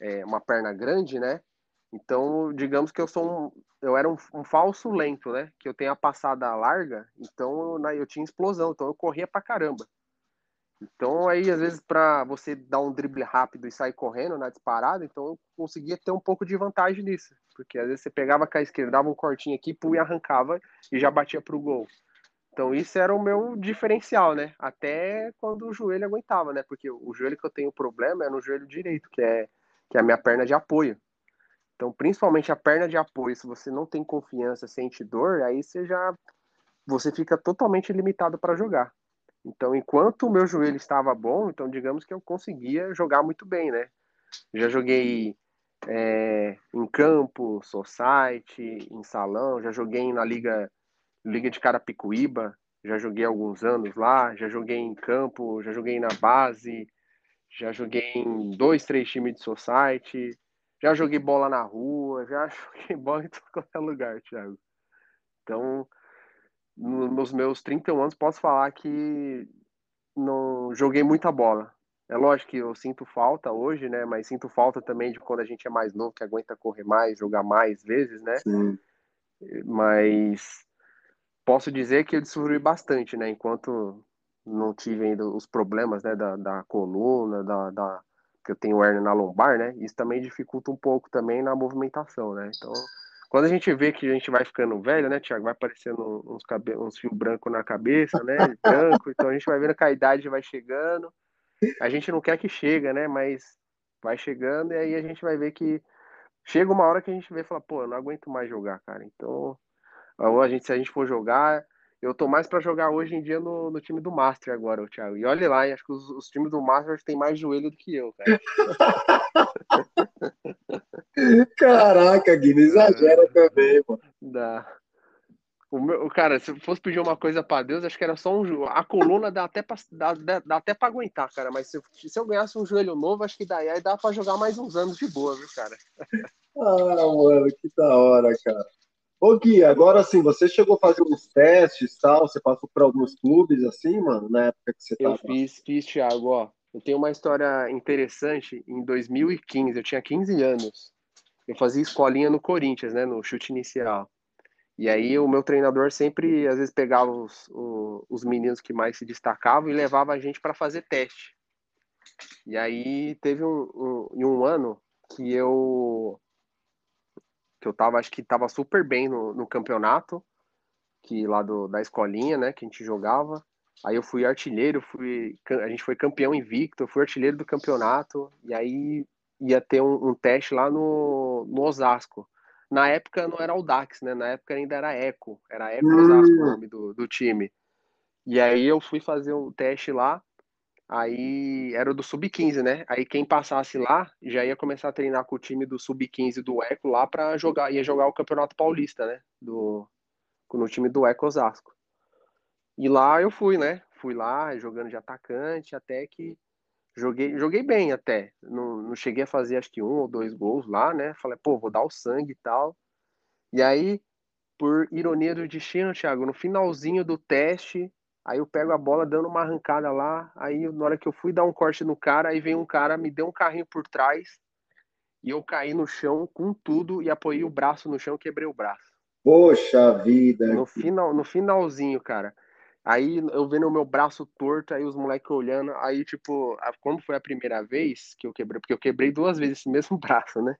é, uma perna grande, né? Então, digamos que eu sou um, eu era um, um, falso lento, né? Que eu tenho a passada larga, então eu, eu tinha explosão, então eu corria pra caramba. Então, aí, às vezes, para você dar um drible rápido e sair correndo na disparada, então eu conseguia ter um pouco de vantagem nisso. Porque às vezes você pegava com a esquerda, dava um cortinho aqui, pum, e arrancava e já batia pro gol. Então, isso era o meu diferencial, né? Até quando o joelho aguentava, né? Porque o joelho que eu tenho problema é no joelho direito, que é, que é a minha perna de apoio. Então, principalmente a perna de apoio, se você não tem confiança, sente dor, aí você já você fica totalmente limitado para jogar. Então, enquanto o meu joelho estava bom, então digamos que eu conseguia jogar muito bem, né? Já joguei é, em campo, society, em salão, já joguei na liga liga de Carapicuíba, já joguei alguns anos lá, já joguei em campo, já joguei na base, já joguei em dois, três times de society, já joguei bola na rua, já joguei bola em todo qualquer lugar, Thiago. Então, nos meus 31 anos, posso falar que não joguei muita bola. É lógico que eu sinto falta hoje, né? Mas sinto falta também de quando a gente é mais novo, que aguenta correr mais, jogar mais vezes, né? Sim. Mas posso dizer que eu desfrutei bastante, né? Enquanto não tive ainda os problemas, né? Da, da coluna, da, da que eu tenho hernia na lombar, né? Isso também dificulta um pouco também na movimentação, né? Então quando a gente vê que a gente vai ficando velho, né, Tiago, vai aparecendo uns, cabe... uns fios brancos na cabeça, né, branco, então a gente vai vendo que a idade vai chegando, a gente não quer que chega, né, mas vai chegando e aí a gente vai ver que chega uma hora que a gente vê e fala, pô, eu não aguento mais jogar, cara. Então, a gente, se a gente for jogar, eu tô mais para jogar hoje em dia no, no, time do Master agora, o Thiago. E olha lá, acho que os, os, times do Master têm mais joelho do que eu, cara. Caraca, Gui, não exagera também, mano. Dá. O meu, cara, se fosse pedir uma coisa para Deus, acho que era só um A coluna dá até pra, dá, dá, até pra aguentar, cara. Mas se, se eu ganhasse um joelho novo, acho que daí aí dá pra jogar mais uns anos de boa, viu, cara? Ah, mano, que da hora, cara. Ô Gui, agora sim, você chegou a fazer uns testes tal, você passou por alguns clubes assim, mano, na época que você tava? Eu fiz, fiz, Thiago, ó. Eu tenho uma história interessante. Em 2015, eu tinha 15 anos. Eu fazia escolinha no Corinthians, né, no chute inicial. E aí o meu treinador sempre, às vezes, pegava os, os meninos que mais se destacavam e levava a gente para fazer teste. E aí teve um, um, um ano que eu que eu tava, acho que tava super bem no, no campeonato, que lá do, da escolinha, né, que a gente jogava. Aí eu fui artilheiro, fui, a gente foi campeão invicto, fui artilheiro do campeonato, e aí ia ter um, um teste lá no, no Osasco. Na época não era o Dax, né? Na época ainda era Eco. Era Eco Osasco o hum. nome do, do time. E aí eu fui fazer um teste lá. Aí era o do Sub-15, né? Aí quem passasse lá já ia começar a treinar com o time do Sub-15 do Eco lá para jogar, ia jogar o Campeonato Paulista, né? Do, no time do Eco Osasco. E lá eu fui, né? Fui lá jogando de atacante até que Joguei, joguei bem até. Não, não cheguei a fazer acho que um ou dois gols lá, né? Falei, pô, vou dar o sangue e tal. E aí, por ironia do destino, Thiago, no finalzinho do teste, aí eu pego a bola dando uma arrancada lá. Aí, na hora que eu fui dar um corte no cara, aí vem um cara, me deu um carrinho por trás. E eu caí no chão com tudo e apoiei o braço no chão, quebrei o braço. Poxa vida! No, final, no finalzinho, cara. Aí eu vendo o meu braço torto, aí os moleques olhando, aí tipo, como foi a primeira vez que eu quebrei, porque eu quebrei duas vezes esse mesmo braço, né?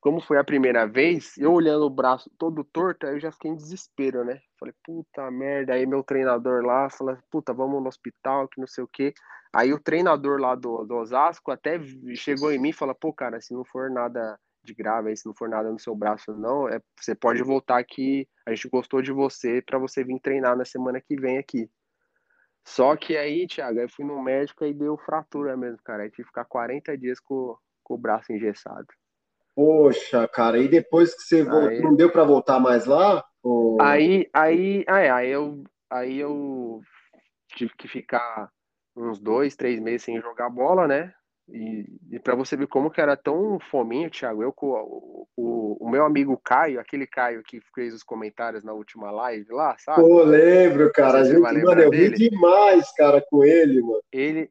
Como foi a primeira vez, eu olhando o braço todo torto, aí eu já fiquei em desespero, né? Falei, puta merda, aí meu treinador lá falou, puta, vamos no hospital, que não sei o quê. Aí o treinador lá do, do Osasco até chegou em mim e falou, pô, cara, se não for nada de grave, aí se não for nada no seu braço, não, é, você pode voltar aqui. A gente gostou de você para você vir treinar na semana que vem aqui. Só que aí, Thiago, eu fui no médico e deu fratura mesmo, cara. Aí tive que ficar 40 dias com, com o braço engessado. Poxa, cara, e depois que você aí... voltou, não deu para voltar mais lá? Ou... Aí, aí, aí, aí eu, aí eu tive que ficar uns dois, três meses sem jogar bola, né? E, e para você ver como que era tão fominho, Thiago, eu com o, o, o, meu amigo Caio, aquele Caio que fez os comentários na última live lá, sabe? Pô, lembro, cara. A gente, mano, eu vi demais, cara, com ele, mano. Ele,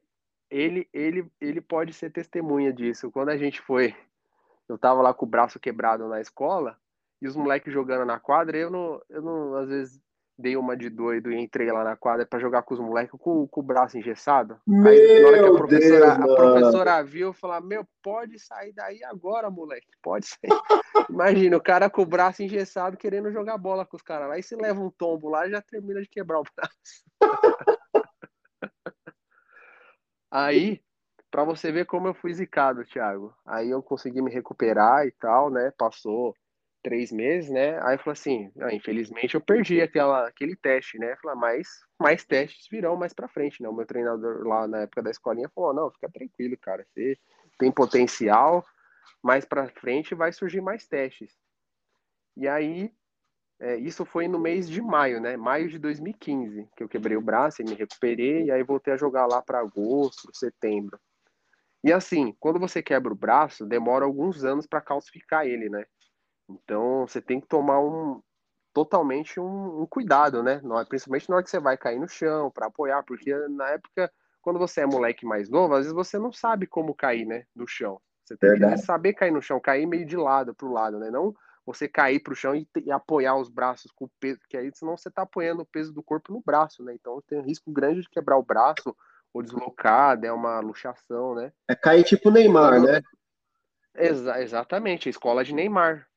ele, ele, ele pode ser testemunha disso. Quando a gente foi, eu tava lá com o braço quebrado na escola, e os moleques jogando na quadra, eu não, eu não, às vezes, dei uma de doido e entrei lá na quadra para jogar com os moleques com, com, o braço engessado. Meu Aí, na hora que a professora, Deus, a professora viu, falou: Meu, pode sair daí agora, moleque, pode sair. Imagina, o cara com o braço engessado querendo jogar bola com os caras lá. E se leva um tombo lá, já termina de quebrar o braço. Aí, para você ver como eu fui zicado, Thiago. Aí eu consegui me recuperar e tal, né? Passou três meses, né? Aí falou assim, ah, infelizmente eu perdi aquela, aquele teste, né? Falei, ah, mas mais testes virão mais para frente, né? O meu treinador lá na época da escolinha falou, não, fica tranquilo, cara, você tem potencial, mais para frente vai surgir mais testes. E aí, é, isso foi no mês de maio, né? Maio de 2015, que eu quebrei o braço e me recuperei, e aí voltei a jogar lá para agosto, setembro. E assim, quando você quebra o braço, demora alguns anos para calcificar ele, né? Então você tem que tomar um totalmente um, um cuidado, né? Principalmente na hora que você vai cair no chão para apoiar, porque na época, quando você é moleque mais novo, às vezes você não sabe como cair, né? Do chão. Você tem Verdade. que saber cair no chão, cair meio de lado para o lado, né? Não você cair para o chão e, e, apoiar os braços com o peso, que aí senão você está apoiando o peso do corpo no braço, né? Então tem um risco grande de quebrar o braço ou deslocar, é uma luxação, né? É cair tipo Neymar, né? Exa exatamente, escola de Neymar.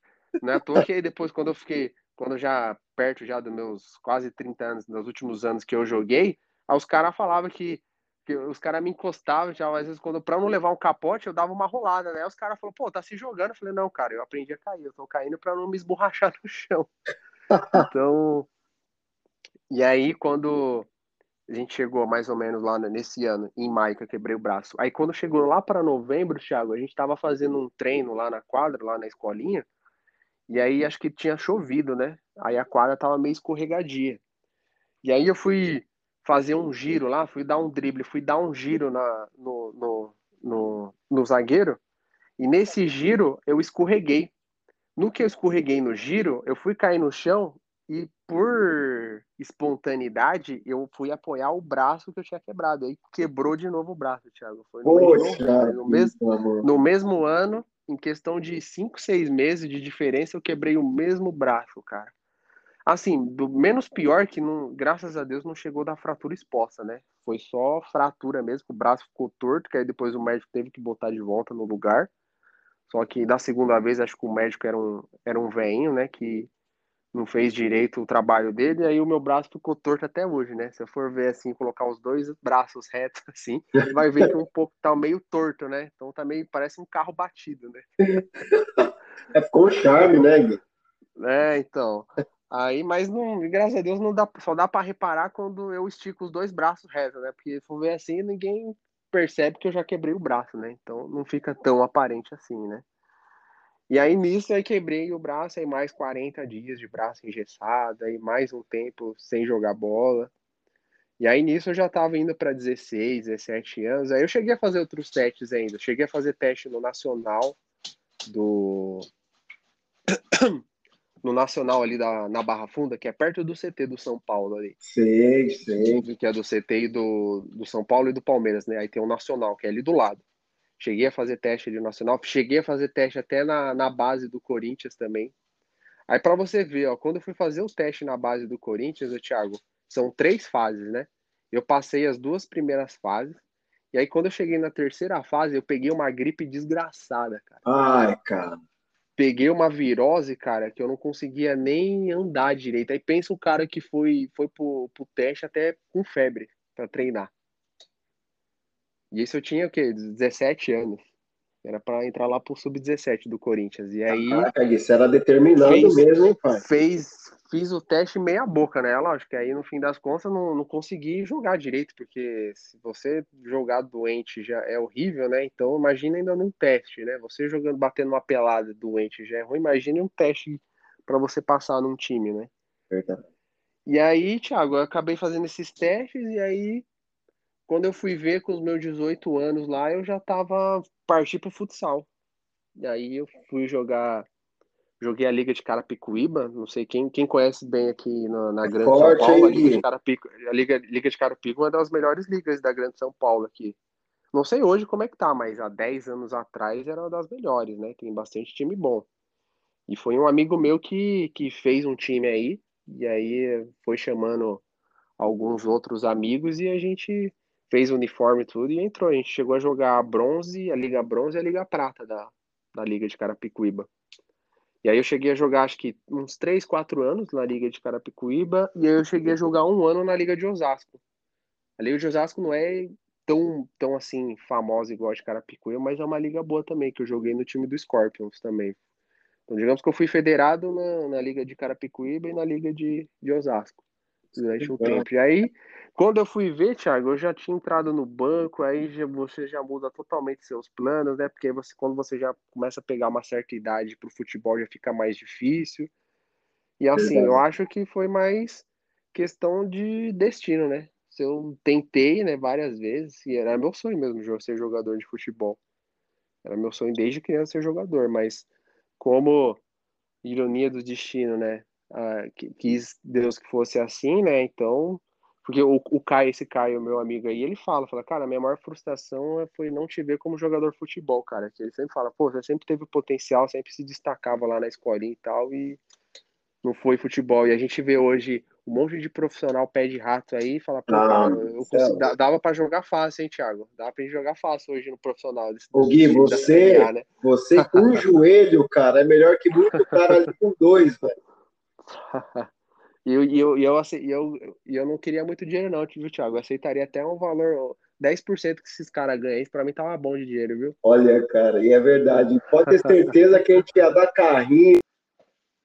Não é à toa que depois, quando eu fiquei, quando já perto já dos meus quase 30 anos, nos últimos anos que eu joguei, aí os caras falavam que Porque os caras me encostavam, já, às vezes, quando, pra não levar um capote, eu dava uma rolada, né? Os caras falaram, pô, tá se jogando. Eu falei, não, cara, eu aprendi a cair, eu tô caindo pra não me esborrachar no chão. então. E aí, quando a gente chegou mais ou menos lá nesse ano, em maio, que eu quebrei o braço. Aí quando chegou lá para novembro, Thiago, a gente tava fazendo um treino lá na quadra, lá na escolinha, e aí acho que tinha chovido, né? Aí a quadra tava meio escorregadia. E aí eu fui fazer um giro lá, fui dar um drible, fui dar um giro na, no, no, no, no zagueiro, e nesse giro eu escorreguei. No que eu escorreguei no giro, eu fui cair no chão e por espontaneidade, eu fui apoiar o braço que eu tinha quebrado. Aí quebrou de novo o braço, Thiago. Foi no, Poxa, novo, no, mesmo, no mesmo ano, em questão de 5, 6 meses de diferença, eu quebrei o mesmo braço, cara. Assim, do menos pior que, não, graças a Deus, não chegou da fratura exposta, né? Foi só fratura mesmo, o braço ficou torto, que aí depois o médico teve que botar de volta no lugar. Só que da segunda vez, acho que o médico era um, era um veinho, né? Que não fez direito o trabalho dele, aí o meu braço ficou torto até hoje, né? Se eu for ver assim, colocar os dois braços retos assim, vai ver que um pouco tá meio torto, né? Então tá meio, parece um carro batido, né? É, ficou um charme, né, Gui? É, então. Aí, mas não, graças a Deus não dá, só dá para reparar quando eu estico os dois braços retos, né? Porque se for ver assim, ninguém percebe que eu já quebrei o braço, né? Então não fica tão aparente assim, né? E aí nisso eu quebrei o braço, aí mais 40 dias de braço engessado, aí mais um tempo sem jogar bola. E aí nisso eu já estava indo para 16, 17 anos. Aí eu cheguei a fazer outros testes ainda. Cheguei a fazer teste no Nacional do no Nacional ali da, na Barra Funda, que é perto do CT do São Paulo ali. Sei, sei. Que é do CT e do, do São Paulo e do Palmeiras, né? Aí tem o Nacional, que é ali do lado. Cheguei a fazer teste de nacional, cheguei a fazer teste até na, na base do Corinthians também. Aí para você ver, ó, quando eu fui fazer o teste na base do Corinthians, o Thiago, são três fases, né? Eu passei as duas primeiras fases. E aí quando eu cheguei na terceira fase, eu peguei uma gripe desgraçada, cara. Ai, cara. Peguei uma virose, cara, que eu não conseguia nem andar direito. Aí pensa o cara que foi foi pro, pro teste até com febre para treinar. E isso eu tinha o quê? 17 anos. Era para entrar lá pro sub-17 do Corinthians. E aí. Caraca, isso era determinado fez, mesmo, hein, pai? Fez, fiz o teste meia boca, né? Lógico que aí no fim das contas não, não consegui jogar direito, porque se você jogar doente já é horrível, né? Então imagina ainda num teste, né? Você jogando, batendo uma pelada doente já é ruim, imagine um teste para você passar num time, né? Verdade. E aí, Thiago, eu acabei fazendo esses testes e aí quando eu fui ver com os meus 18 anos lá, eu já tava parti pro futsal. E aí eu fui jogar, joguei a Liga de Carapicuíba, não sei quem, quem conhece bem aqui na, na Grande Forte, São Paulo, a Liga de Carapico, a Liga, Liga de Carapicuíba é uma das melhores ligas da Grande São Paulo aqui. Não sei hoje como é que tá, mas há 10 anos atrás era uma das melhores, né? Tem bastante time bom. E foi um amigo meu que, que fez um time aí, e aí foi chamando alguns outros amigos e a gente fez o uniforme e tudo e entrou. A gente chegou a jogar a bronze, a Liga Bronze e a Liga Prata da, da Liga de Carapicuíba. E aí eu cheguei a jogar acho que uns 3, 4 anos na Liga de Carapicuíba e aí eu cheguei a jogar um ano na Liga de Osasco. A Liga de Osasco não é tão, tão assim famosa igual a de Carapicuíba, mas é uma liga boa também, que eu joguei no time do Scorpions também. Então digamos que eu fui federado na, na Liga de Carapicuíba e na Liga de, de Osasco durante um tempo. E aí quando eu fui ver, Thiago, eu já tinha entrado no banco, aí já, você já muda totalmente seus planos, né? Porque você, quando você já começa a pegar uma certa idade para o futebol, já fica mais difícil. E assim, Verdade. eu acho que foi mais questão de destino, né? Eu tentei, né, várias vezes, e era meu sonho mesmo ser jogador de futebol. Era meu sonho desde criança ser jogador, mas como ironia do destino, né? Ah, quis Deus que fosse assim, né? Então porque o, o Caio, esse Caio, meu amigo aí, ele fala, fala, cara, a minha maior frustração foi não te ver como jogador de futebol, cara. Ele sempre fala, pô, você sempre teve potencial, sempre se destacava lá na escolinha e tal, e não foi futebol. E a gente vê hoje um monte de profissional pé de rato aí e fala, pô, ah, cara, eu consegui, dava para jogar fácil, hein, Thiago? Dava pra gente jogar fácil hoje no profissional. Desse, Ô, Gui, você, né? você com um joelho, cara, é melhor que muito cara ali com dois, velho. E eu, eu, eu, eu, eu não queria muito dinheiro, não, viu, Thiago? Eu aceitaria até um valor 10% que esses caras ganham, isso pra mim tava bom de dinheiro, viu? Olha, cara, e é verdade. Pode ter certeza que a gente ia dar carrinho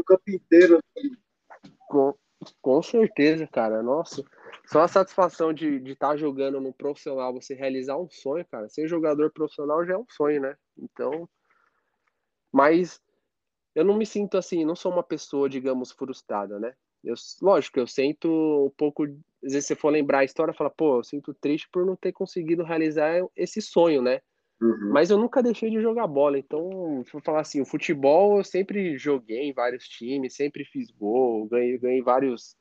o campo inteiro. Com, com certeza, cara. Nossa, só a satisfação de estar tá jogando no profissional, você realizar um sonho, cara. Ser jogador profissional já é um sonho, né? Então, mas eu não me sinto assim, não sou uma pessoa, digamos, frustrada, né? Eu, lógico, eu sinto um pouco. Às vezes você for lembrar a história, fala, pô, eu sinto triste por não ter conseguido realizar esse sonho, né? Uhum. Mas eu nunca deixei de jogar bola. Então, vou falar assim, o futebol eu sempre joguei em vários times, sempre fiz gol, ganhei, ganhei vários.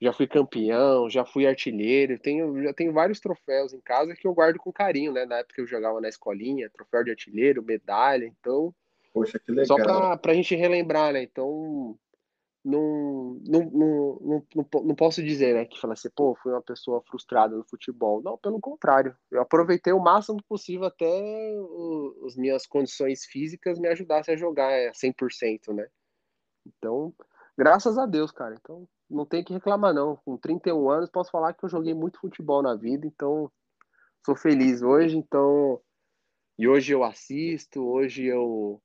Já fui campeão, já fui artilheiro, tenho, já tenho vários troféus em casa que eu guardo com carinho, né? Na época eu jogava na escolinha, troféu de artilheiro, medalha, então. Poxa, que legal. Só pra, pra gente relembrar, né? Então, não, não, não, não, não, posso dizer, né, que fala assim, pô, fui uma pessoa frustrada no futebol. Não, pelo contrário. Eu aproveitei o máximo possível até as minhas condições físicas me ajudassem a jogar 100%, né? Então, graças a Deus, cara. Então, não tem que reclamar, não. Com 31 anos, posso falar que eu joguei muito futebol na vida, então sou feliz hoje, então. E hoje eu assisto, hoje eu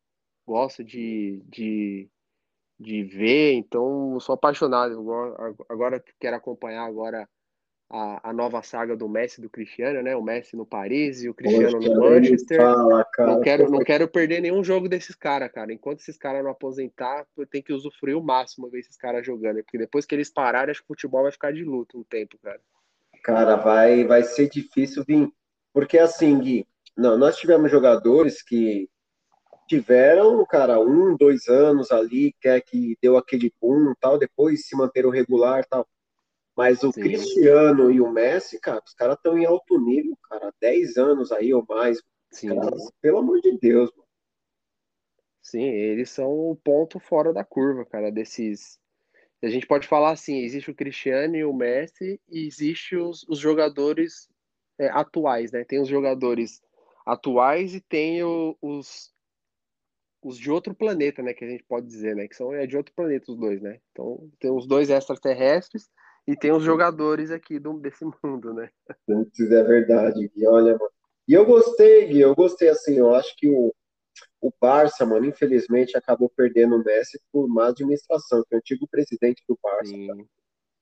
gosto de, de de ver, então sou apaixonado. Agora, agora quero acompanhar agora a, a, nova saga do Messi do Cristiano, né? O Messi no Paris e o Cristiano Poxa, no Manchester. Fala, não quero, não quero perder nenhum jogo desses caras, cara. Enquanto esses caras não aposentar, eu tenho que usufruir o máximo ver esses caras jogando, porque depois que eles pararem, acho que o futebol vai ficar de luto um tempo, cara. Cara, vai, vai ser difícil vir, porque assim, Gui, não, nós tivemos jogadores que tiveram, cara, um, dois anos ali, que é que deu aquele boom tal, depois se manteram regular tal. Mas o Sim. Cristiano e o Messi, cara, os caras estão em alto nível, cara, 10 anos aí ou mais. Cara, pelo amor de Deus, mano. Sim, eles são o ponto fora da curva, cara, desses. A gente pode falar assim: existe o Cristiano e o Messi, e existe os, os jogadores é, atuais, né? Tem os jogadores atuais e tem o, os, os de outro planeta, né, que a gente pode dizer, né, que são é de outro planeta os dois, né? Então, tem os dois extraterrestres e tem os jogadores aqui do, desse mundo, né? Isso é verdade, Gui, olha, mano. E eu gostei, Gui, eu gostei assim, eu acho que o, o Barça, mano, infelizmente acabou perdendo o Messi por má administração, que é o antigo presidente do Barça,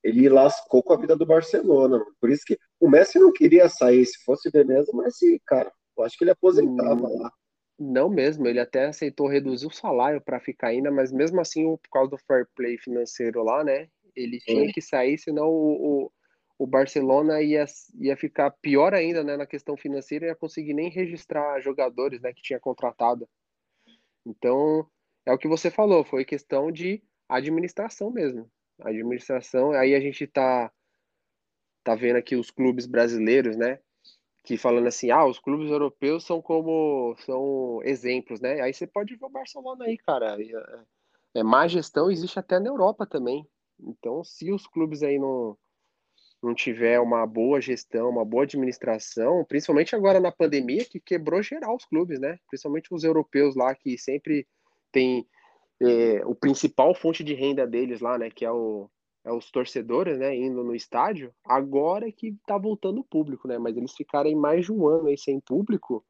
ele lascou com a vida do Barcelona, mano. Por isso que o Messi não queria sair, se fosse beleza, mas cara, eu acho que ele aposentava hum. lá. Não mesmo, ele até aceitou reduzir o salário para ficar ainda, mas mesmo assim, por causa do fair play financeiro lá, né? Ele tinha que sair, senão o, o, o, Barcelona ia, ia ficar pior ainda né, na questão financeira e ia conseguir nem registrar jogadores né, que tinha contratado. Então, é o que você falou, foi questão de administração mesmo. Administração, aí a gente tá, tá vendo aqui os clubes brasileiros, né? Que falando assim, ah, os clubes europeus são como são exemplos, né? Aí você pode ver o Barcelona aí, cara. É, é, má gestão existe até na Europa também. Então, se os clubes aí não não tiver uma boa gestão, uma boa administração, principalmente agora na pandemia que quebrou geral os clubes, né? Principalmente os europeus lá que sempre tem é, o principal fonte de renda deles lá, né? Que é o é, os torcedores, né, indo no estádio, agora é que tá voltando o público, né, mas eles ficarem mais de um ano aí sem público,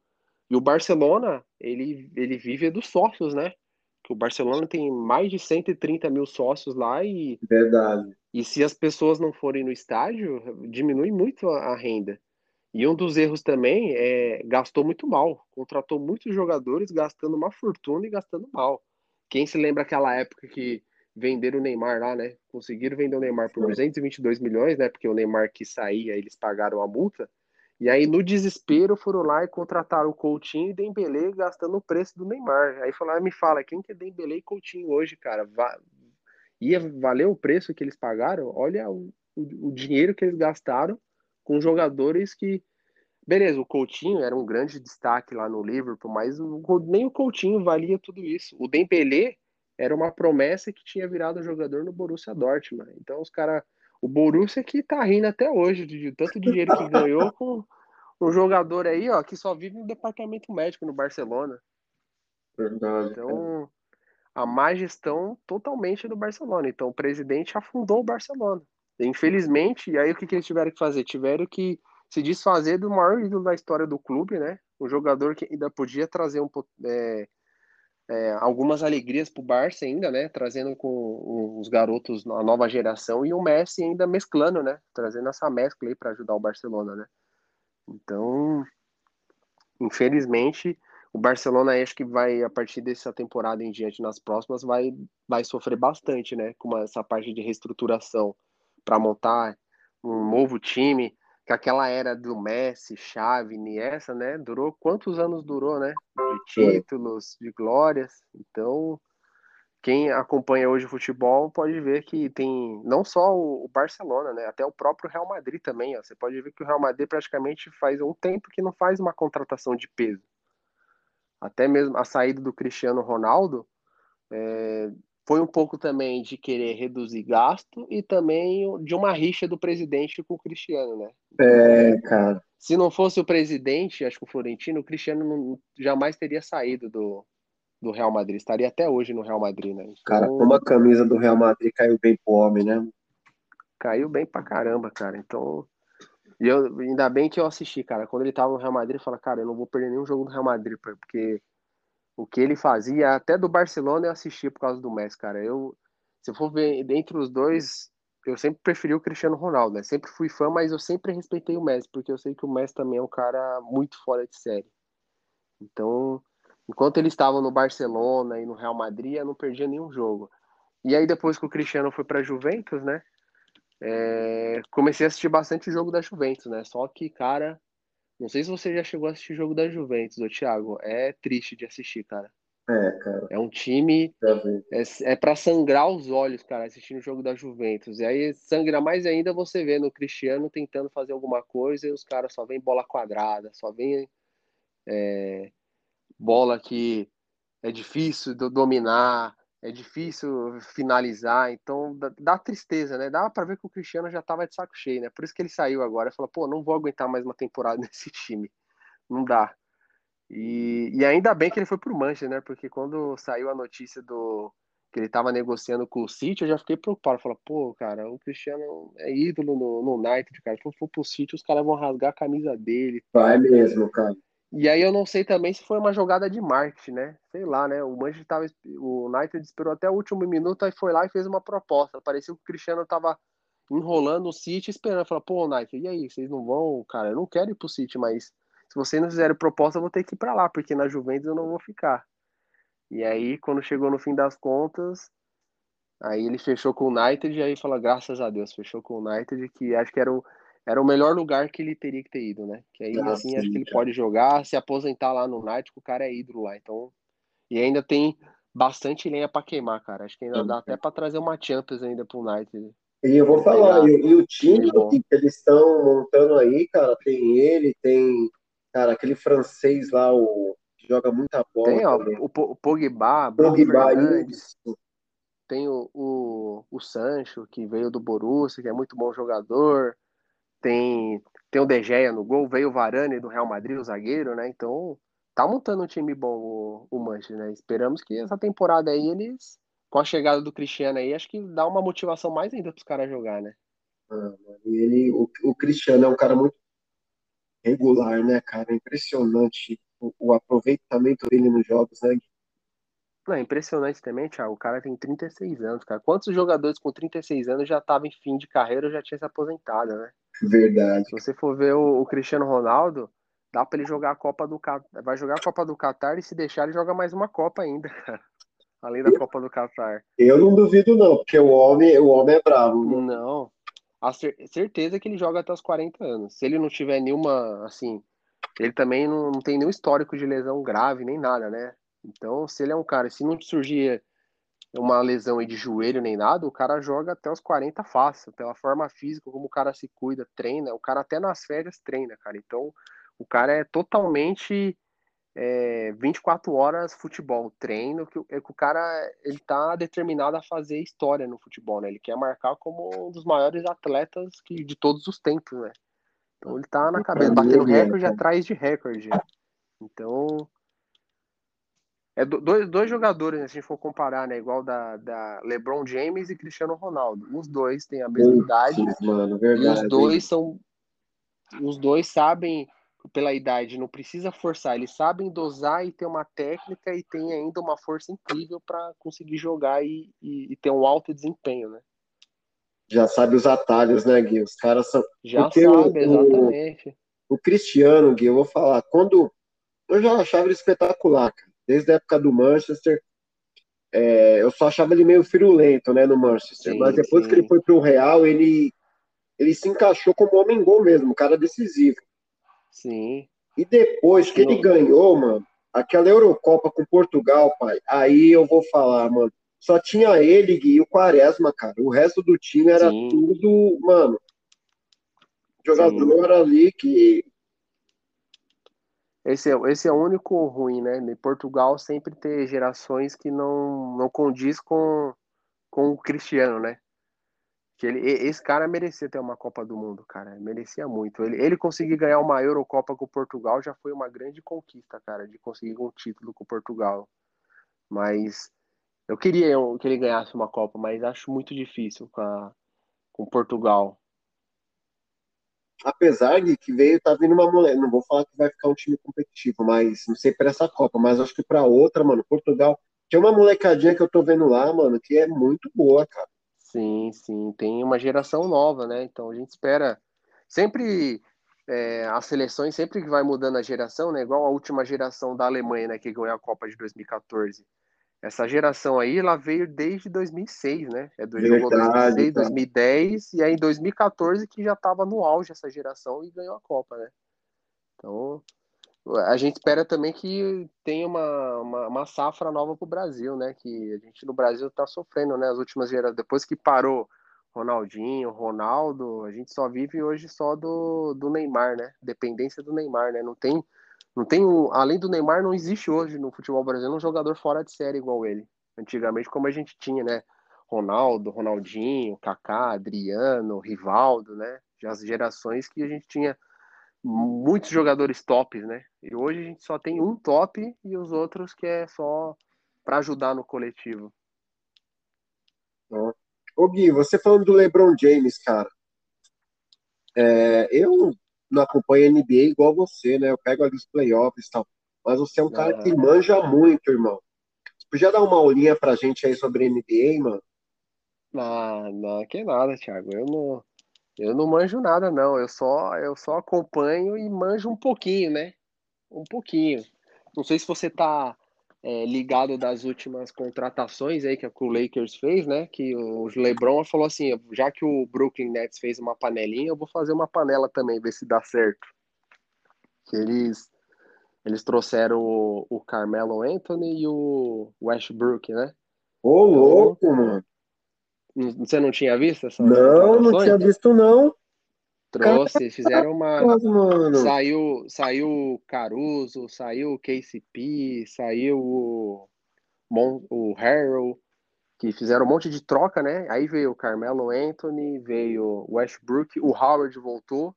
e o Barcelona, ele, ele vive dos sócios, né, que o Barcelona tem mais de 130 mil sócios lá e... Verdade. E se as pessoas não forem no estádio, diminui muito a, a renda. E um dos erros também é gastou muito mal, contratou muitos jogadores gastando uma fortuna e gastando mal. Quem se lembra aquela época que venderam o Neymar lá, né? Conseguiram vender o Neymar por 222 milhões, né? Porque o Neymar que saía, eles pagaram a multa. E aí, no desespero, foram lá e contrataram o Coutinho e Dembele gastando o preço do Neymar. Aí falaram, me fala, quem que é Dembele e Coutinho hoje, cara? Va ia valer o preço que eles pagaram? Olha o, o, o dinheiro que eles gastaram com jogadores que Beleza, o Coutinho era um grande destaque lá no Liverpool, mas o, nem o Coutinho valia tudo isso. O Dembélé era uma promessa que tinha virado jogador no Borussia Dortmund. Então os caras. O Borussia que tá rindo até hoje de, tanto dinheiro que ganhou com um jogador aí, ó, que só vive no departamento médico no Barcelona. Verdade. Então, a má gestão totalmente do Barcelona. Então, o presidente afundou o Barcelona. Infelizmente, e aí o que, que eles tiveram que fazer? Tiveram que se desfazer do maior ídolo da história do clube, né? Um jogador que ainda podia trazer um, é, é, algumas alegrias para o Barça ainda, né? Trazendo com os garotos, a nova geração, e o Messi ainda mesclando, né? Trazendo essa mescla aí para ajudar o Barcelona, né? Então, infelizmente, o Barcelona acho que vai, a partir dessa temporada em diante, nas próximas, vai, vai sofrer bastante, né? Com essa parte de reestruturação para montar um novo time, que aquela era do Messi, Xavi, Iniesta, né? Durou quantos anos durou, né? De títulos, de glórias. Então, quem acompanha hoje o futebol pode ver que tem não só o Barcelona, né? Até o próprio Real Madrid também. Ó. Você pode ver que o Real Madrid praticamente faz um tempo que não faz uma contratação de peso até mesmo a saída do Cristiano Ronaldo, é, foi um pouco também de querer reduzir gasto e também de uma rixa do presidente com o Cristiano, né? É, cara. Se não fosse o presidente, acho que o Florentino, o Cristiano não, jamais teria saído do, do Real Madrid. Estaria até hoje no Real Madrid, né? Então, cara, como a camisa do Real Madrid caiu bem pro homem, né? Caiu bem pra caramba, cara. Então, e eu, ainda bem que eu assisti, cara. Quando ele tava no Real Madrid, eu falei, cara, eu não vou perder nenhum jogo do Real Madrid, porque o que ele fazia, até do Barcelona eu assisti por causa do Messi, cara. Eu, se eu for ver entre os dois, eu sempre preferi o Cristiano Ronaldo, né? Sempre fui fã, mas eu sempre respeitei o Messi, porque eu sei que o Messi também é um cara muito fora de série. Então, enquanto ele estava no Barcelona e no Real Madrid, eu não perdia nenhum jogo. E aí depois que o Cristiano foi para Juventus, né? É, comecei a assistir bastante o jogo da Juventus, né? Só que, cara, não sei se você já chegou a assistir o jogo da Juventus, ô Thiago. É triste de assistir, cara. É, cara. É um time. É, é para sangrar os olhos, cara, assistindo o jogo da Juventus. E aí sangra mais ainda você vê no Cristiano tentando fazer alguma coisa e os caras só vem bola quadrada, só vem é, bola que é difícil de dominar, é difícil finalizar, então dá, dá tristeza, né? Dá para ver que o Cristiano já tava de saco cheio, né? Por isso que ele saiu agora, falou, pô, não vou aguentar mais uma temporada nesse time, não dá. E, e ainda bem que ele foi pro Manchester, né? Porque quando saiu a notícia do que ele tava negociando com o City, eu já fiquei preocupado, falei, pô, cara, o Cristiano é ídolo no, no United, cara, se for pro City, os caras vão rasgar a camisa dele. Vai mesmo, cara. E aí eu não sei também se foi uma jogada de marketing, né? Sei lá, né? O Manchester tava, o United esperou até o último minuto e foi lá e fez uma proposta. Parecia que o Cristiano tava enrolando o City esperando. Falou, pô, United, e aí, vocês não vão? Cara, eu não quero ir pro City, mas se vocês não fizerem proposta, eu vou ter que ir para lá, porque na Juventus eu não vou ficar. E aí, quando chegou no fim das contas, aí ele fechou com o United e aí fala, graças a Deus, fechou com o United, que acho que era o era o melhor lugar que ele teria que ter ido, né? Que aí ah, assim sim, acho que ele pode jogar, se aposentar lá no Night, o cara é ídolo lá. Então, e ainda tem bastante lenha para queimar, cara. Acho que ainda dá até para trazer uma Champions ainda pro Night. E eu vou falar, e, e, o time que eles estão montando aí, cara, tem ele, tem, cara, aquele francês lá, o que joga muita bola. Tem, ó, o, o Pogba, Pogba tem o, o, o Sancho, que veio do Borussia, que é muito bom jogador tem, tem o De Gea no gol, veio o Varane do Real Madrid, o zagueiro, né? Então, tá montando um time bom o, o Manchester, né? Esperamos que essa temporada aí eles, com a chegada do Cristiano aí, acho que dá uma motivação mais ainda pros caras jogar, né? Ah, e ele, o, o Cristiano é um cara muito regular, né, cara? Impressionante o, o aproveitamento dele nos jogos, né? Não, é impressionante também, Thiago. O cara tem 36 anos, cara. Quantos jogadores com 36 anos já estavam em fim de carreira ou já tinha se aposentado, né? Verdade. Se você for ver o, o Cristiano Ronaldo, dá para ele jogar a Copa do Catar. Vai jogar a Copa do Catar e se deixar, ele joga mais uma Copa ainda, cara. Além da Copa do Catar. Eu não duvido, não, porque o homem, o homem é bravo. Não. A cer certeza que ele joga até os 40 anos. Se ele não tiver nenhuma, assim. Ele também não, não tem nenhum histórico de lesão grave, nem nada, né? Então, se ele é um cara, se não surgir uma lesão aí de joelho nem nada, o cara joga até os 40 fácil, pela forma física, como o cara se cuida, treina, o cara até nas férias treina, cara. Então, o cara é totalmente é, 24 horas futebol, treino, que, é que o cara ele tá determinado a fazer história no futebol, né? Ele quer marcar como um dos maiores atletas que, de todos os tempos, né? Então ele tá na cabeça, batendo recorde atrás de recorde. Então, é dois, dois jogadores, né, se a gente for comparar, né? Igual da, da LeBron James e Cristiano Ronaldo. Os dois têm a mesma idade. Mano, verdade. Os dois são. os dois sabem, pela idade, não precisa forçar, eles sabem dosar e ter uma técnica e tem ainda uma força incrível para conseguir jogar e, e, e, ter um alto desempenho, né? Já sabe os atalhos, né, Gui? Os caras são. Já Porque sabe, o, exatamente. O, o Cristiano, Gui, eu vou falar, quando. Eu já achava ele espetacular, cara. Desde a época do Manchester. É, eu só achava ele meio firulento, né, no Manchester. Sim, mas depois sim. que ele foi pro Real, ele ele se encaixou como homem gol mesmo, um cara decisivo. Sim. E depois que ele ganhou, mano, aquela Eurocopa com Portugal, pai, aí eu vou falar, mano, só tinha ele e o Quaresma, cara. O resto do time era Sim. tudo, mano, jogador ali que esse é, esse é o único ruim, né? Em Portugal sempre ter gerações que não, não condiz com, com o Cristiano, né? que ele, esse cara merecia ter uma Copa do Mundo, cara, merecia muito. Ele, ele conseguir ganhar uma Eurocopa com Portugal já foi uma grande conquista, cara, de conseguir um título com Portugal. Mas eu queria que ele ganhasse uma Copa, mas acho muito difícil com, a, com Portugal. Apesar de que veio, tá vindo uma mulher, não vou falar que vai ficar um time competitivo, mas não sei para essa Copa, mas acho que para outra, mano, Portugal. Tem uma molecadinha que eu tô vendo lá, mano, que é muito boa, cara. Sim, sim, tem uma geração nova, né? Então a gente espera sempre é, as seleções sempre que vai mudando a geração, né? Igual a última geração da Alemanha, né? Que ganhou a Copa de 2014. Essa geração aí, ela veio desde 2006, né? É do jogo 2006, 2010 e aí em 2014 que já estava no auge essa geração e ganhou a Copa, né? Então a gente espera também que tenha uma, uma, uma safra nova para o Brasil, né? Que a gente no Brasil está sofrendo, né? As últimas gerações, depois que parou Ronaldinho, Ronaldo, a gente só vive hoje só do, do Neymar, né? Dependência do Neymar, né? Não tem, não tem um, além do Neymar, não existe hoje no futebol brasileiro um jogador fora de série igual ele. Antigamente, como a gente tinha, né? Ronaldo, Ronaldinho, Kaká, Adriano, Rivaldo, né? As gerações que a gente tinha muitos jogadores tops, né? E hoje a gente só tem um top e os outros que é só para ajudar no coletivo. Ô Gui, você falando do LeBron James, cara, é, eu não acompanho NBA igual você, né? Eu pego ali os playoffs e tal, mas você é um cara que manja muito, irmão. Você podia dar uma aulinha pra gente aí sobre NBA, mano? Não, não, que nada, Thiago. Eu não, eu não manjo nada, não. Eu só, eu só acompanho e manjo um pouquinho, né? Um pouquinho. Não sei se você tá é, ligado das últimas contratações aí que o Lakers fez, né? Que o LeBron falou assim, já que o Brooklyn Nets fez uma panelinha, eu vou fazer uma panela também, ver se dá certo. Que eles eles trouxeram o, o Carmelo Anthony e o Westbrook, né? Ô, então, louco, mano. Você não tinha visto essa? Não, não tinha visto, não. Trouxe, fizeram uma. Mano. Saiu, saiu Caruso, saiu o KCP, saiu o, Mon, o Harold, que fizeram um monte de troca, né? Aí veio o Carmelo Anthony, veio o Westbrook, o Howard voltou,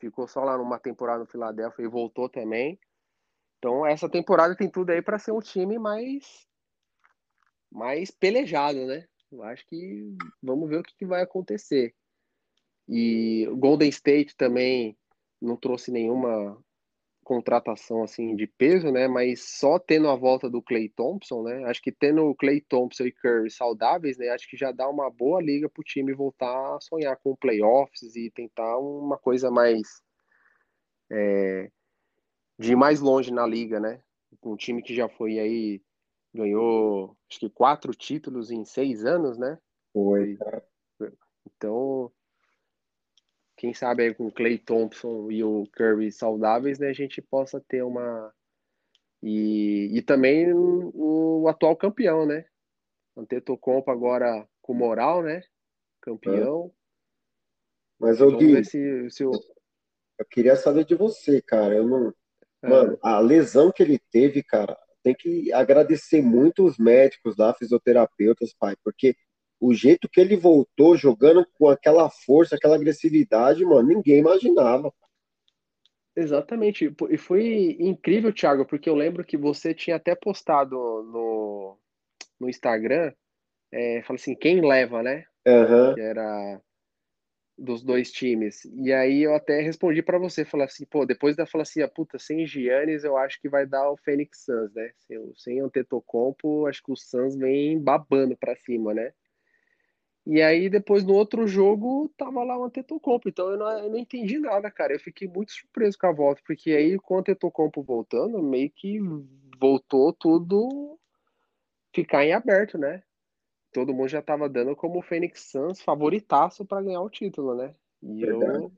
ficou só lá numa temporada no Philadelphia e voltou também. Então essa temporada tem tudo aí para ser um time mais mais pelejado, né? Eu acho que vamos ver o que, que vai acontecer. E o Golden State também não trouxe nenhuma contratação assim de peso, né? Mas só tendo a volta do Clay Thompson, né? Acho que tendo o Clay Thompson e Curry saudáveis, né? Acho que já dá uma boa liga para o time voltar a sonhar com playoffs e tentar uma coisa mais é, de ir mais longe na liga, né? Um time que já foi aí ganhou acho que quatro títulos em seis anos, né? Foi. Então, quem sabe aí com o Clay Thompson e o Curry saudáveis, né, a gente possa ter uma e, e também o, o atual campeão, né? Antetokounmpo agora com moral, né? Campeão. É. Mas eu Gui, se, se eu... eu queria saber de você, cara. Eu não, é. mano, a lesão que ele teve, cara, tem que agradecer muito os médicos lá, fisioterapeutas, pai, porque o jeito que ele voltou jogando com aquela força, aquela agressividade, mano, ninguém imaginava. Exatamente. E foi incrível, Thiago, porque eu lembro que você tinha até postado no, no Instagram, é, fala assim, quem leva, né? Uhum. Que era dos dois times. E aí eu até respondi para você, falar assim, pô, depois da falar assim, a puta, sem Giannis eu acho que vai dar o Phoenix Suns, né? Sem, sem Antetokounmpo, acho que o Suns vem babando para cima, né? E aí depois no outro jogo tava lá o Antetokounmpo, então eu não, eu não entendi nada, cara. Eu fiquei muito surpreso com a volta, porque aí com o Antetokounmpo voltando, meio que voltou tudo ficar em aberto, né? todo mundo já estava dando como o Phoenix Suns favoritaço para ganhar o título, né? E eu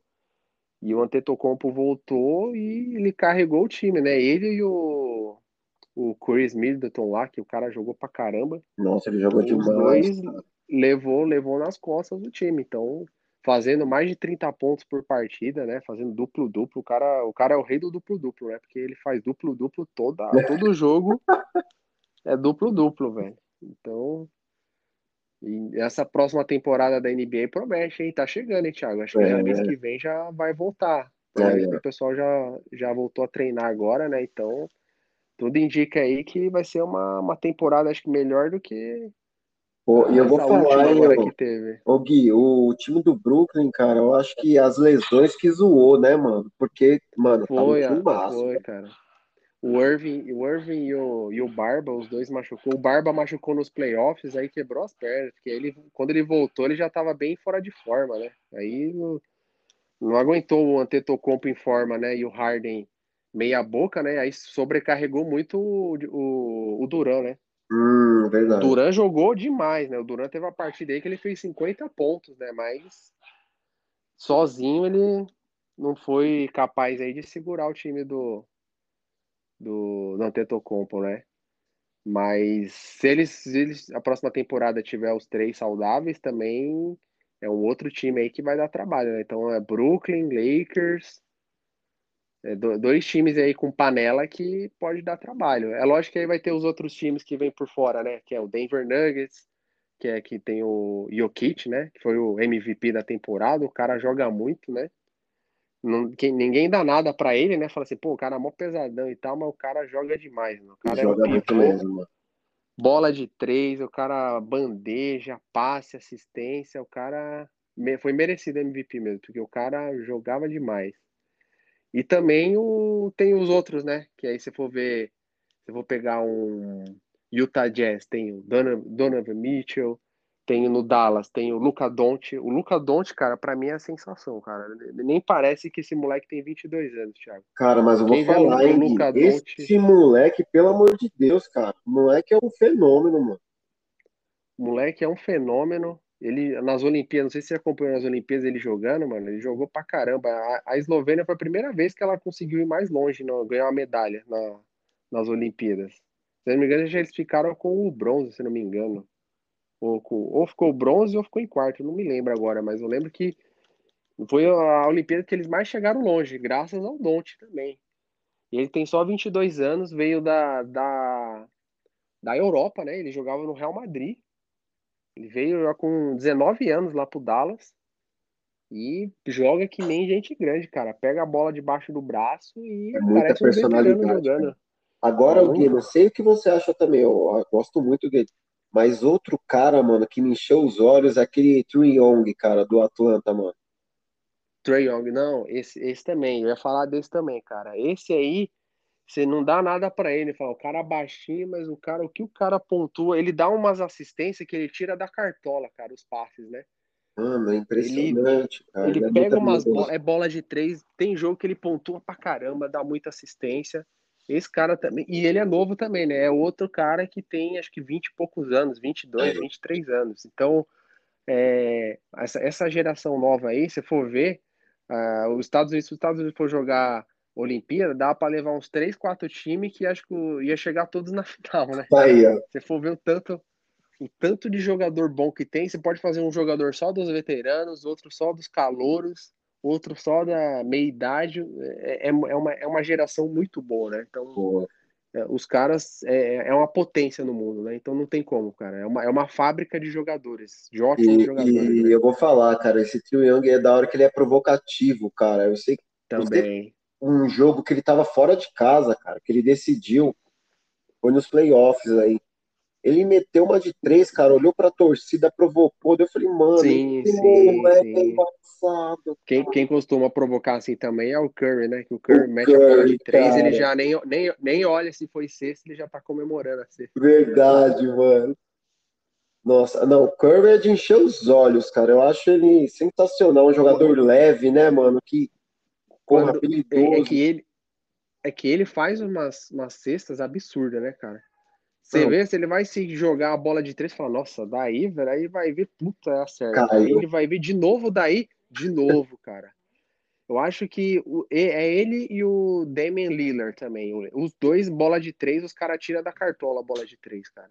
e o Antetokounmpo voltou e ele carregou o time, né? Ele e o o Chris Middleton lá, que o cara jogou pra caramba. Nossa, ele jogou demais. Dois levou, levou nas costas do time. Então, fazendo mais de 30 pontos por partida, né? Fazendo duplo duplo, o cara, o cara é o rei do duplo duplo, né? Porque ele faz duplo duplo toda todo jogo. é duplo duplo, velho. Então, e essa próxima temporada da NBA promete, hein? Tá chegando, hein, Thiago? Acho que é, mês que vem já vai voltar. É, é. O pessoal já, já voltou a treinar agora, né? Então, tudo indica aí que vai ser uma, uma temporada, acho que melhor do que. E eu vou falar, agora que teve. Ô Gui, o time do Brooklyn, cara, eu acho que as lesões que zoou, né, mano? Porque, mano, foi, tá muito massa. Foi, cara. O Irving, o Irving e o, e o Barba, os dois machucou. O Barba machucou nos playoffs, aí quebrou as pernas, porque ele, quando ele voltou, ele já estava bem fora de forma, né? Aí não, não aguentou o Antetokounmpo em forma, né? E o Harden meia boca, né? Aí sobrecarregou muito o, o, o Duran, né? Hum, verdade. O Duran jogou demais, né? O Duran teve a partida aí que ele fez 50 pontos, né? Mas sozinho ele não foi capaz aí de segurar o time do, do, Antetokounmpo, né? Mas se eles, se eles a próxima temporada tiver os três saudáveis, também é um outro time aí que vai dar trabalho, né? Então é Brooklyn, Lakers, dois times aí com panela que pode dar trabalho. É lógico que aí vai ter os outros times que vêm por fora, né? Que é o Denver Nuggets, que é que tem o Jokic, né? Que foi o MVP da temporada. O cara joga muito, né? Não, que, ninguém dá nada para ele, né? Fala assim, pô, o cara é mó pesadão e tal, mas o cara joga demais, O cara é joga é muito mesmo, mano. Bola de três, o cara bandeja, passe, assistência, o cara foi merecido MVP mesmo, porque o cara jogava demais. E também o, tem os outros, né? Que aí você for ver, se for pegar um Utah Jazz, tem o Donovan, Donovan Mitchell, tem no Dallas, tem o Luca Doncic. O Luca Doncic, cara, para mim é a sensação, cara. Nem parece que esse moleque tem 22 anos, Thiago. Cara, mas eu vou Quem falar, hein, Luca esse moleque, pelo amor de Deus, cara, o moleque é um fenômeno, mano. O moleque é um fenômeno. Ele, nas Olimpíadas, não sei se você acompanhou nas Olimpíadas ele jogando, mano, ele jogou pra caramba. A, a Eslovênia foi a primeira vez que ela conseguiu ir mais longe, não, ganhar uma medalha na, nas Olimpíadas. Se não me engano, já eles ficaram com o bronze, se não me engano ou, ou ficou bronze ou ficou em quarto, não me lembro agora, mas eu lembro que foi a Olimpíada que eles mais chegaram longe, graças ao Donte também. Ele tem só 22 anos, veio da, da, da Europa, né? Ele jogava no Real Madrid. Ele veio já com 19 anos lá pro Dallas e joga que nem gente grande, cara. Pega a bola debaixo do braço e é parece um veterano jogando. Agora, é Gui, não sei o que você acha também. Eu, eu gosto muito, Gui, mas outro cara, mano, que me encheu os olhos é aquele Trey Young, cara, do Atlanta, mano. Trey Young, não, esse, esse também, eu ia falar desse também, cara. Esse aí, você não dá nada para ele, fala, o cara é baixinho, mas o cara, o que o cara pontua, ele dá umas assistências que ele tira da cartola, cara, os passes, né? Mano, é impressionante, ele, cara. Ele, ele é pega umas bolas, é bola de três, tem jogo que ele pontua pra caramba, dá muita assistência. Esse cara também, e ele é novo também, né? É outro cara que tem acho que 20 e poucos anos, 22, 23 anos. Então, é, essa, essa geração nova aí, se for ver, uh, os Estados Unidos, se os Estados Unidos for jogar Olimpíada, dá para levar uns 3, 4 times que acho que ia chegar todos na final, né? Aí, ó. Se for ver o tanto, o tanto de jogador bom que tem, você pode fazer um jogador só dos veteranos, outro só dos calouros outro só da meia-idade. É, é, é, uma, é uma geração muito boa, né? Então, é, os caras é, é uma potência no mundo, né? Então não tem como, cara. É uma, é uma fábrica de jogadores, de ótimos e, jogadores. E né? eu vou falar, cara, esse Trio Young é da hora que ele é provocativo, cara. Eu sei que também um jogo que ele tava fora de casa, cara, que ele decidiu, foi nos playoffs aí. Ele meteu uma de três, cara, olhou pra torcida, provocou. Eu falei, mano, Sim, esse sim, moleque sim. embaçado. Quem, quem costuma provocar assim também é o Curry, né? Que o Curry O mete a bola Curry, de três, cara. ele já nem, nem, nem olha se foi sexta, ele já tá comemorando a sexta. Verdade, mano. Nossa, não, o Curry é de encher os olhos, cara. Eu acho ele sensacional, um jogador leve, né, mano? Que, porra, Quando- É, é que ele, é que ele faz umas, umas cestas absurdas, né, cara? Você Não. vê, se ele vai se jogar a bola de três, fala, nossa, daí, velho, aí vai ver, puta, acerta. Caiu. Aí ele vai ver de novo daí, de novo, cara. Eu acho que o- e- é ele e o Damian Lillard também. Os dois, bola de três, os caras tiram da cartola a bola de três, cara.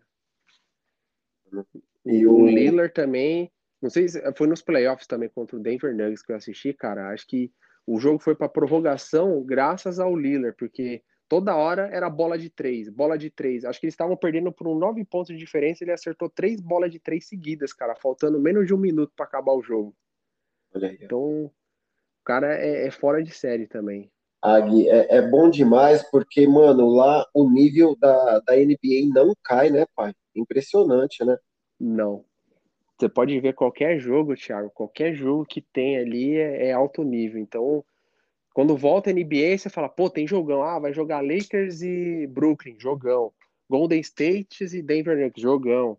E O o Lillard também, não sei se foi nos playoffs também contra o Denver Nuggets que eu assisti, cara. Acho que o jogo foi para prorrogação graças ao Lillard, porque toda hora era bola de três, bola de três. Acho que eles estavam perdendo por um nove pontos de diferença. Ele acertou três bolas de três seguidas, cara, faltando menos de um minuto para acabar o jogo. Olha aí. Então, o cara é, é fora de série também. Ah, Gui, é, é bom demais porque, mano, lá o nível da, da NBA não cai, né, pai? Impressionante, né? Não. Você pode ver qualquer jogo, Thiago, qualquer jogo que tem ali é, é alto nível. Então, quando volta a NBA, você fala, pô, tem jogão. Ah, vai jogar Lakers e Brooklyn, jogão. Golden State e Denver Nuggets, jogão.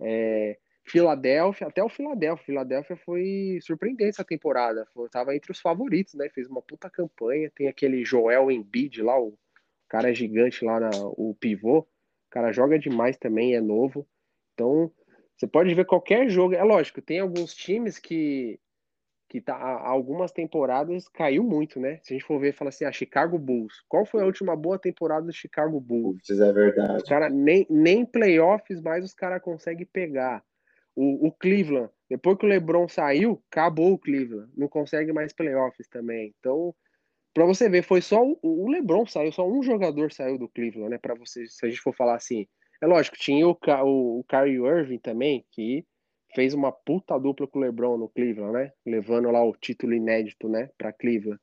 É, Filadélfia, até o Filadélfia. Filadélfia foi surpreendente essa temporada. Foi, tava entre os favoritos, né? Fez uma puta campanha. Tem aquele Joel Embiid lá, o cara gigante lá, na, o pivô. O cara joga demais também, é novo. Então, você pode ver qualquer jogo. É lógico, tem alguns times que que tá há algumas temporadas caiu muito, né? Se a gente for ver, fala assim, ah, Chicago Bulls. Qual foi a última boa temporada do Chicago Bulls? Putz, é Os verdade. cara nem nem playoffs mais os caras conseguem pegar. O, o Cleveland, depois que o LeBron saiu, acabou o Cleveland, não consegue mais playoffs também. Então, para você ver, foi só o, o LeBron saiu, só um jogador saiu do Cleveland, né? Para você, se a gente for falar assim, é lógico, tinha o, o, o Kyrie Irving também, que fez uma puta dupla com o LeBron no Cleveland, né? Levando lá o título inédito, né, para Cleveland.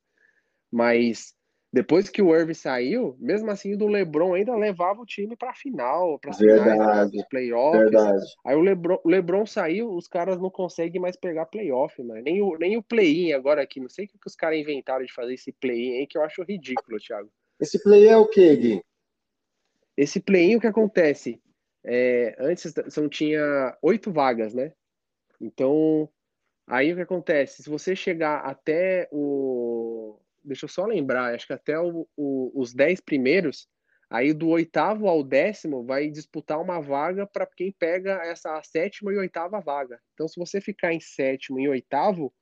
Mas depois que o Irving saiu, mesmo assim o do LeBron ainda levava o time para final, para finais Verdade, dos playoffs. Verdade. Aí o LeBron, o LeBron saiu, os caras não conseguem mais pegar playoff, mano. Nem o, nem o play-in agora aqui. Não sei o que que os caras inventaram de fazer esse play-in aí, que eu acho ridículo, Thiago. Esse play é o quê, Gui? Esse play-in, o que acontece? É, antes são, tinha oito vagas, né? Então, aí o que acontece? Se você chegar até o. Deixa eu só lembrar, acho que até o- o- os dez primeiros, aí do oitavo ao décimo vai disputar uma vaga para quem pega essa sétima e oitava vaga. Então, se você ficar em sétimo e oitavo,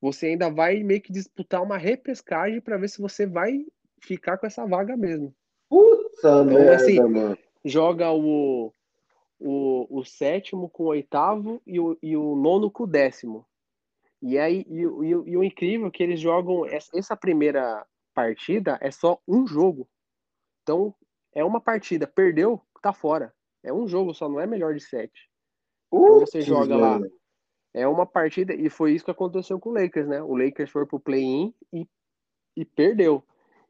você ainda vai meio que disputar uma repescagem para ver se você vai ficar com essa vaga mesmo Puta merda, assim, mano. joga o, o, o sétimo com o oitavo e o, e o nono com o décimo. E aí, e, o- e, e o incrível é que eles jogam essa primeira partida é só um jogo. Então, é uma partida, perdeu, tá fora. É um jogo só, não é melhor de sete. Então você joga lá. É uma partida, e foi isso que aconteceu com o Lakers, né? O Lakers foi pro play-in e, e perdeu.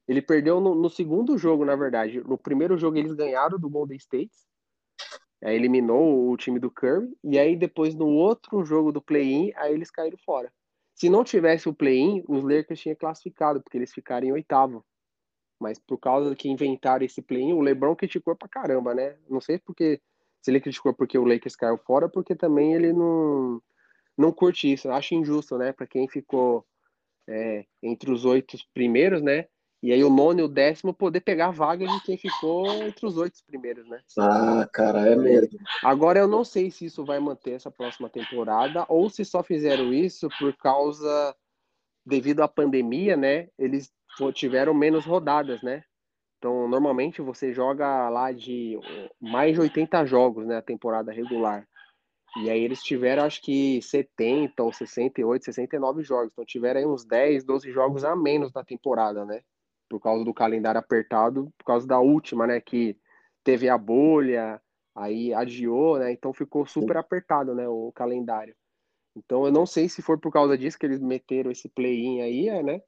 Ele perdeu no, no segundo jogo, na verdade. No primeiro jogo eles ganharam do Golden State, aí eliminou o time do Curry, e aí depois no outro jogo do play-in, aí eles caíram fora. Se não tivesse o play-in, os Lakers tinham classificado, porque eles ficaram em oitavo. Mas por causa que inventaram esse play-in, o LeBron criticou pra caramba, né? Não sei porque se ele criticou porque o Lakers caiu fora, porque também ele não não curte isso. Acho injusto, né? Para quem ficou é, entre os oito primeiros, né? E aí o nono e o décimo poder pegar a vaga de quem ficou entre os oito primeiros, né? Ah, cara, é mesmo. Agora eu não sei se isso vai manter essa próxima temporada ou se só fizeram isso por causa devido à pandemia, né? Eles tiveram menos rodadas, né? Então, normalmente você joga lá de mais de 80 jogos, né, a temporada regular. E aí eles tiveram acho que 70 ou 68, 69 jogos. Então tiveram aí uns 10, 12 jogos a menos na temporada, né? Por causa do calendário apertado, por causa da última, né, que teve a bolha, aí adiou, né? Então ficou super apertado, né, o calendário. Então eu não sei se foi por causa disso que eles meteram esse play-in aí, é, né?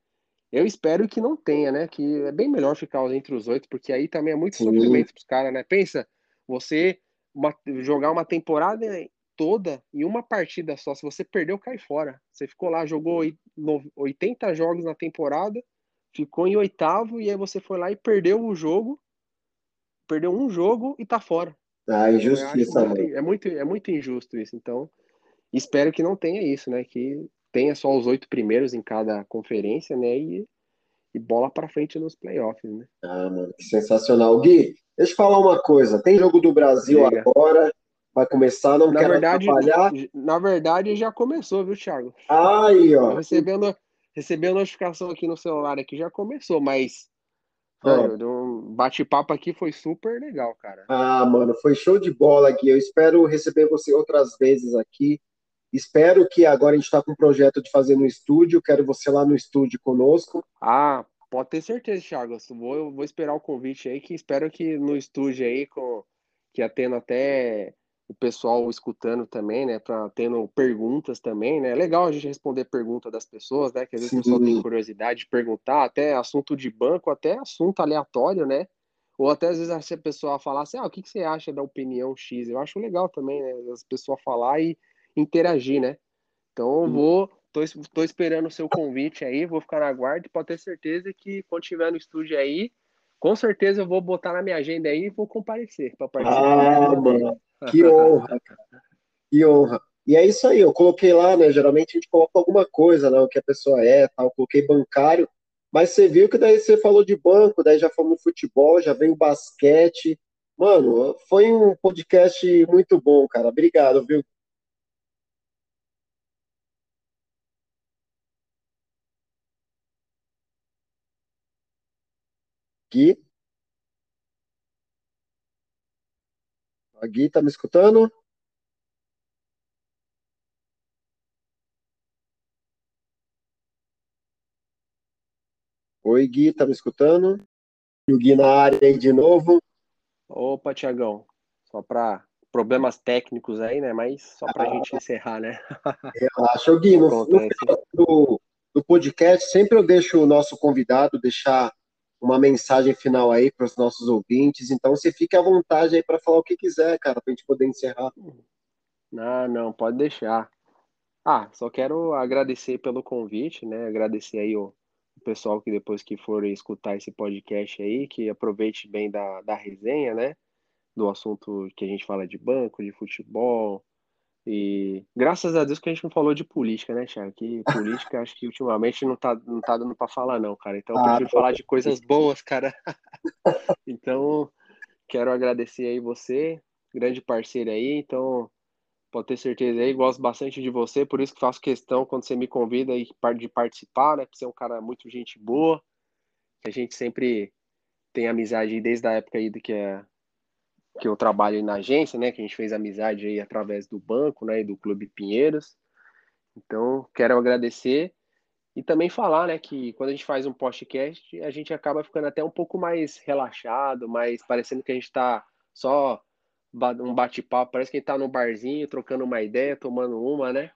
Eu espero que não tenha, né? Que é bem melhor ficar entre os oito, porque aí também é muito Sim. sofrimento pros caras, né? Pensa, você uma, jogar uma temporada toda em uma partida só. Se você perdeu, cai fora. Você ficou lá, jogou 80 jogos na temporada, ficou em oitavo e aí você foi lá e perdeu o jogo, perdeu um jogo e tá fora. Ah, injustiça, muito, é muito, é muito injusto isso. Então, espero que não tenha isso, né? Que tenha só os oito primeiros em cada conferência, né? E, e bola para frente nos playoffs, né? Ah, mano, que sensacional. Gui, deixa eu falar uma coisa. Tem jogo do Brasil Liga. agora vai começar, não na quero verdade, atrapalhar. Na verdade, já começou, viu, Thiago? Aí, ó. Recebendo, recebendo notificação aqui no celular aqui, já começou, mas Velho, um bate-papo aqui foi super legal, cara. Ah, mano, foi show de bola aqui. Eu espero receber você outras vezes aqui. Espero que agora a gente está com um projeto de fazer no estúdio. Quero você lá no estúdio conosco. Ah, pode ter certeza, Thiago. Vou, vou esperar o convite aí, que espero que no estúdio aí, com, que a tendo até o pessoal escutando também, né? Pra, tendo perguntas também, né? É legal a gente responder pergunta das pessoas, né? Que às vezes Sim. o pessoal tem curiosidade de perguntar, até assunto de banco, até assunto aleatório, né? Ou até às vezes a pessoa falar assim, ah, o que, que você acha da opinião X? Eu acho legal também, né? As pessoas falar e interagir, né? Então eu vou, tô, tô esperando o seu convite aí, vou ficar na guarda e pode ter certeza que quando estiver no estúdio aí, com certeza eu vou botar na minha agenda aí e vou comparecer para participar. Ah, mano. Que honra, cara. Que honra. E é isso aí, eu coloquei lá, né? Geralmente a gente coloca alguma coisa, né? O que a pessoa é, tal. Coloquei bancário, mas você viu que daí você falou de banco, daí já falou futebol, já veio basquete. Mano, foi um podcast muito bom, cara. Obrigado, viu? Gui? A Gui, tá me escutando? Oi, Gui, tá me escutando? E o Gui na área aí de novo. Opa, Tiagão. Só para problemas técnicos aí, né? Mas só para a ah, gente encerrar, né? Relaxa, Gui. No, no do, do podcast, sempre eu deixo o nosso convidado deixar uma mensagem final aí para os nossos ouvintes. Então você fique à vontade aí para falar o que quiser, cara, para a gente poder encerrar. Não, não, pode deixar. Ah, só quero agradecer pelo convite, né? Agradecer aí o, pessoal que depois que for escutar esse podcast aí, que aproveite bem da, da resenha, né? Do assunto que a gente fala de banco, de futebol, e graças a Deus que a gente não falou de política, né, Thiago? Que política acho que ultimamente não tá, não tá dando para falar, não, cara. Então eu ah, prefiro falar de coisas boas, cara. então, quero agradecer aí você, grande parceiro aí. Então, pode ter certeza aí, gosto bastante de você, por isso que faço questão quando você me convida aí de participar, né? Porque você é um cara muito gente boa, que a gente sempre tem amizade desde a época aí do que é que eu trabalho na agência, né, que a gente fez amizade aí através do banco, né, e do Clube Pinheiros. Então, quero agradecer e também falar, né, que quando a gente faz um podcast, a gente acaba ficando até um pouco mais relaxado, mais parecendo que a gente está só um bate-papo, parece que a gente tá no barzinho, trocando uma ideia, tomando uma, né?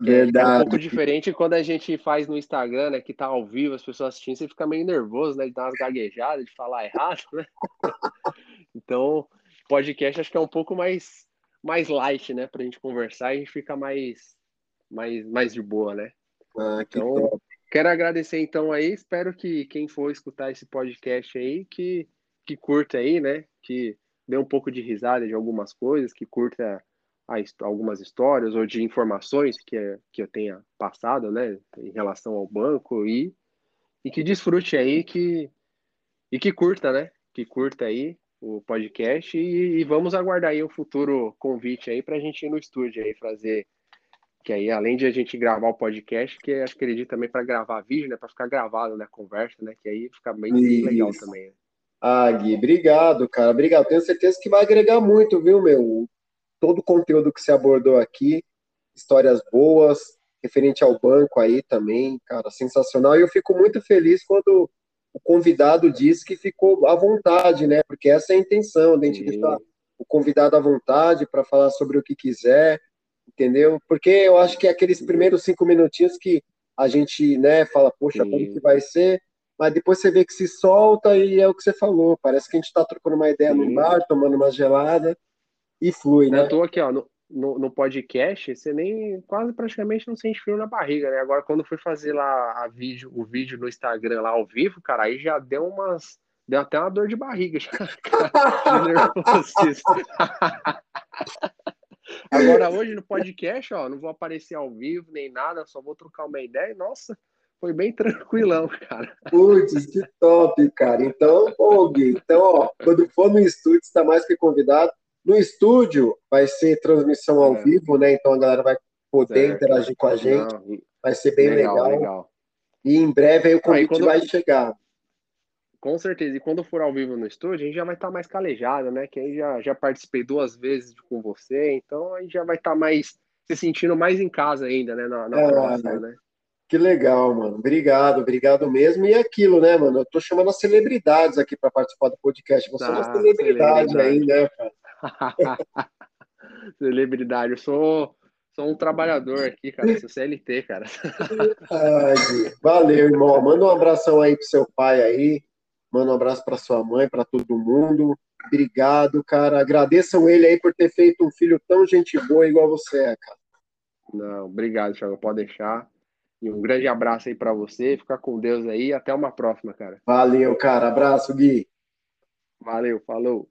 Verdade. É, é um pouco diferente quando a gente faz no Instagram, né, que tá ao vivo, as pessoas assistindo, você fica meio nervoso, né, de dar umas gaguejadas, de falar errado, né? então, podcast acho que é um pouco mais mais light, né, pra gente conversar e a gente fica mais mais mais de boa, né? Ah, então, top. quero agradecer então aí, espero que quem for escutar esse podcast aí que que curta aí, né, que dê um pouco de risada de algumas coisas, que curta algumas histórias ou de informações que, que eu tenha passado, né, em relação ao banco e, e que desfrute aí, que, e que curta, né, que curta aí o podcast e, e, vamos aguardar aí o futuro convite aí para a gente ir no estúdio aí fazer que aí além de a gente gravar o podcast que acho que acredito também para gravar vídeo né? Para ficar gravado né? Conversa né? Que aí fica bem Isso. legal também né? ah Gui obrigado cara. Obrigado. Tenho certeza que vai agregar muito viu meu? Todo o conteúdo que você abordou aqui histórias boas referente ao banco aí também cara sensacional. E eu fico muito feliz quando o convidado disse que ficou à vontade, né? Porque essa é a intenção, de a gente deixar o convidado à vontade para falar sobre o que quiser, entendeu? Porque eu acho que é aqueles primeiros cinco minutinhos que a gente, né, fala, poxa, Sim. como que vai ser? Mas depois você vê que se solta e é o que você falou. Parece que a gente está trocando uma ideia Sim. no bar, tomando uma gelada. e flui, né? Eu tô aqui, ó, no, no, no, podcast, você nem quase praticamente não sente frio na barriga, né? Agora, quando fui fazer lá a vídeo, o vídeo no Instagram lá ao vivo, cara, aí já deu umas. Deu até uma dor de barriga já, Agora, hoje no podcast, ó, não vou aparecer ao vivo nem nada, só vou trocar uma ideia. Nossa, foi bem tranquilão, cara. Putz, que top, cara. Então, Gui, então, ó, quando for no estúdio, está mais que convidado. No estúdio vai ser transmissão ao é. vivo, né? Então a galera vai poder certo. interagir com a gente. Não, vai ser bem legal, legal. legal. E em breve aí o convite aí, quando... vai chegar. Com certeza. E quando for ao vivo no estúdio, a gente já vai estar tá mais calejado, né? Que aí já, já participei duas vezes com você, então aí já vai estar tá mais se sentindo mais em casa ainda, né? Na, na é, próxima, né? Que legal, mano. Obrigado, obrigado mesmo. E é aquilo, né, mano? Eu tô chamando as celebridades aqui para participar do podcast. Você ah, é uma ah, celebridade, celebridade aí, né, cara? Celebridade, eu sou, sou um trabalhador aqui, cara. Sou CLT, cara. Valeu, irmão. Manda um abração aí pro seu pai aí. Manda um abraço para sua mãe, para todo mundo. Obrigado, cara. Agradeçam ele aí por ter feito um filho tão gente boa igual você é, cara. Não, obrigado, Thiago. Pode deixar. E um grande abraço aí para você. Fica com Deus aí. Até uma próxima, cara. Valeu, cara. Abraço, Gui. Valeu, falou.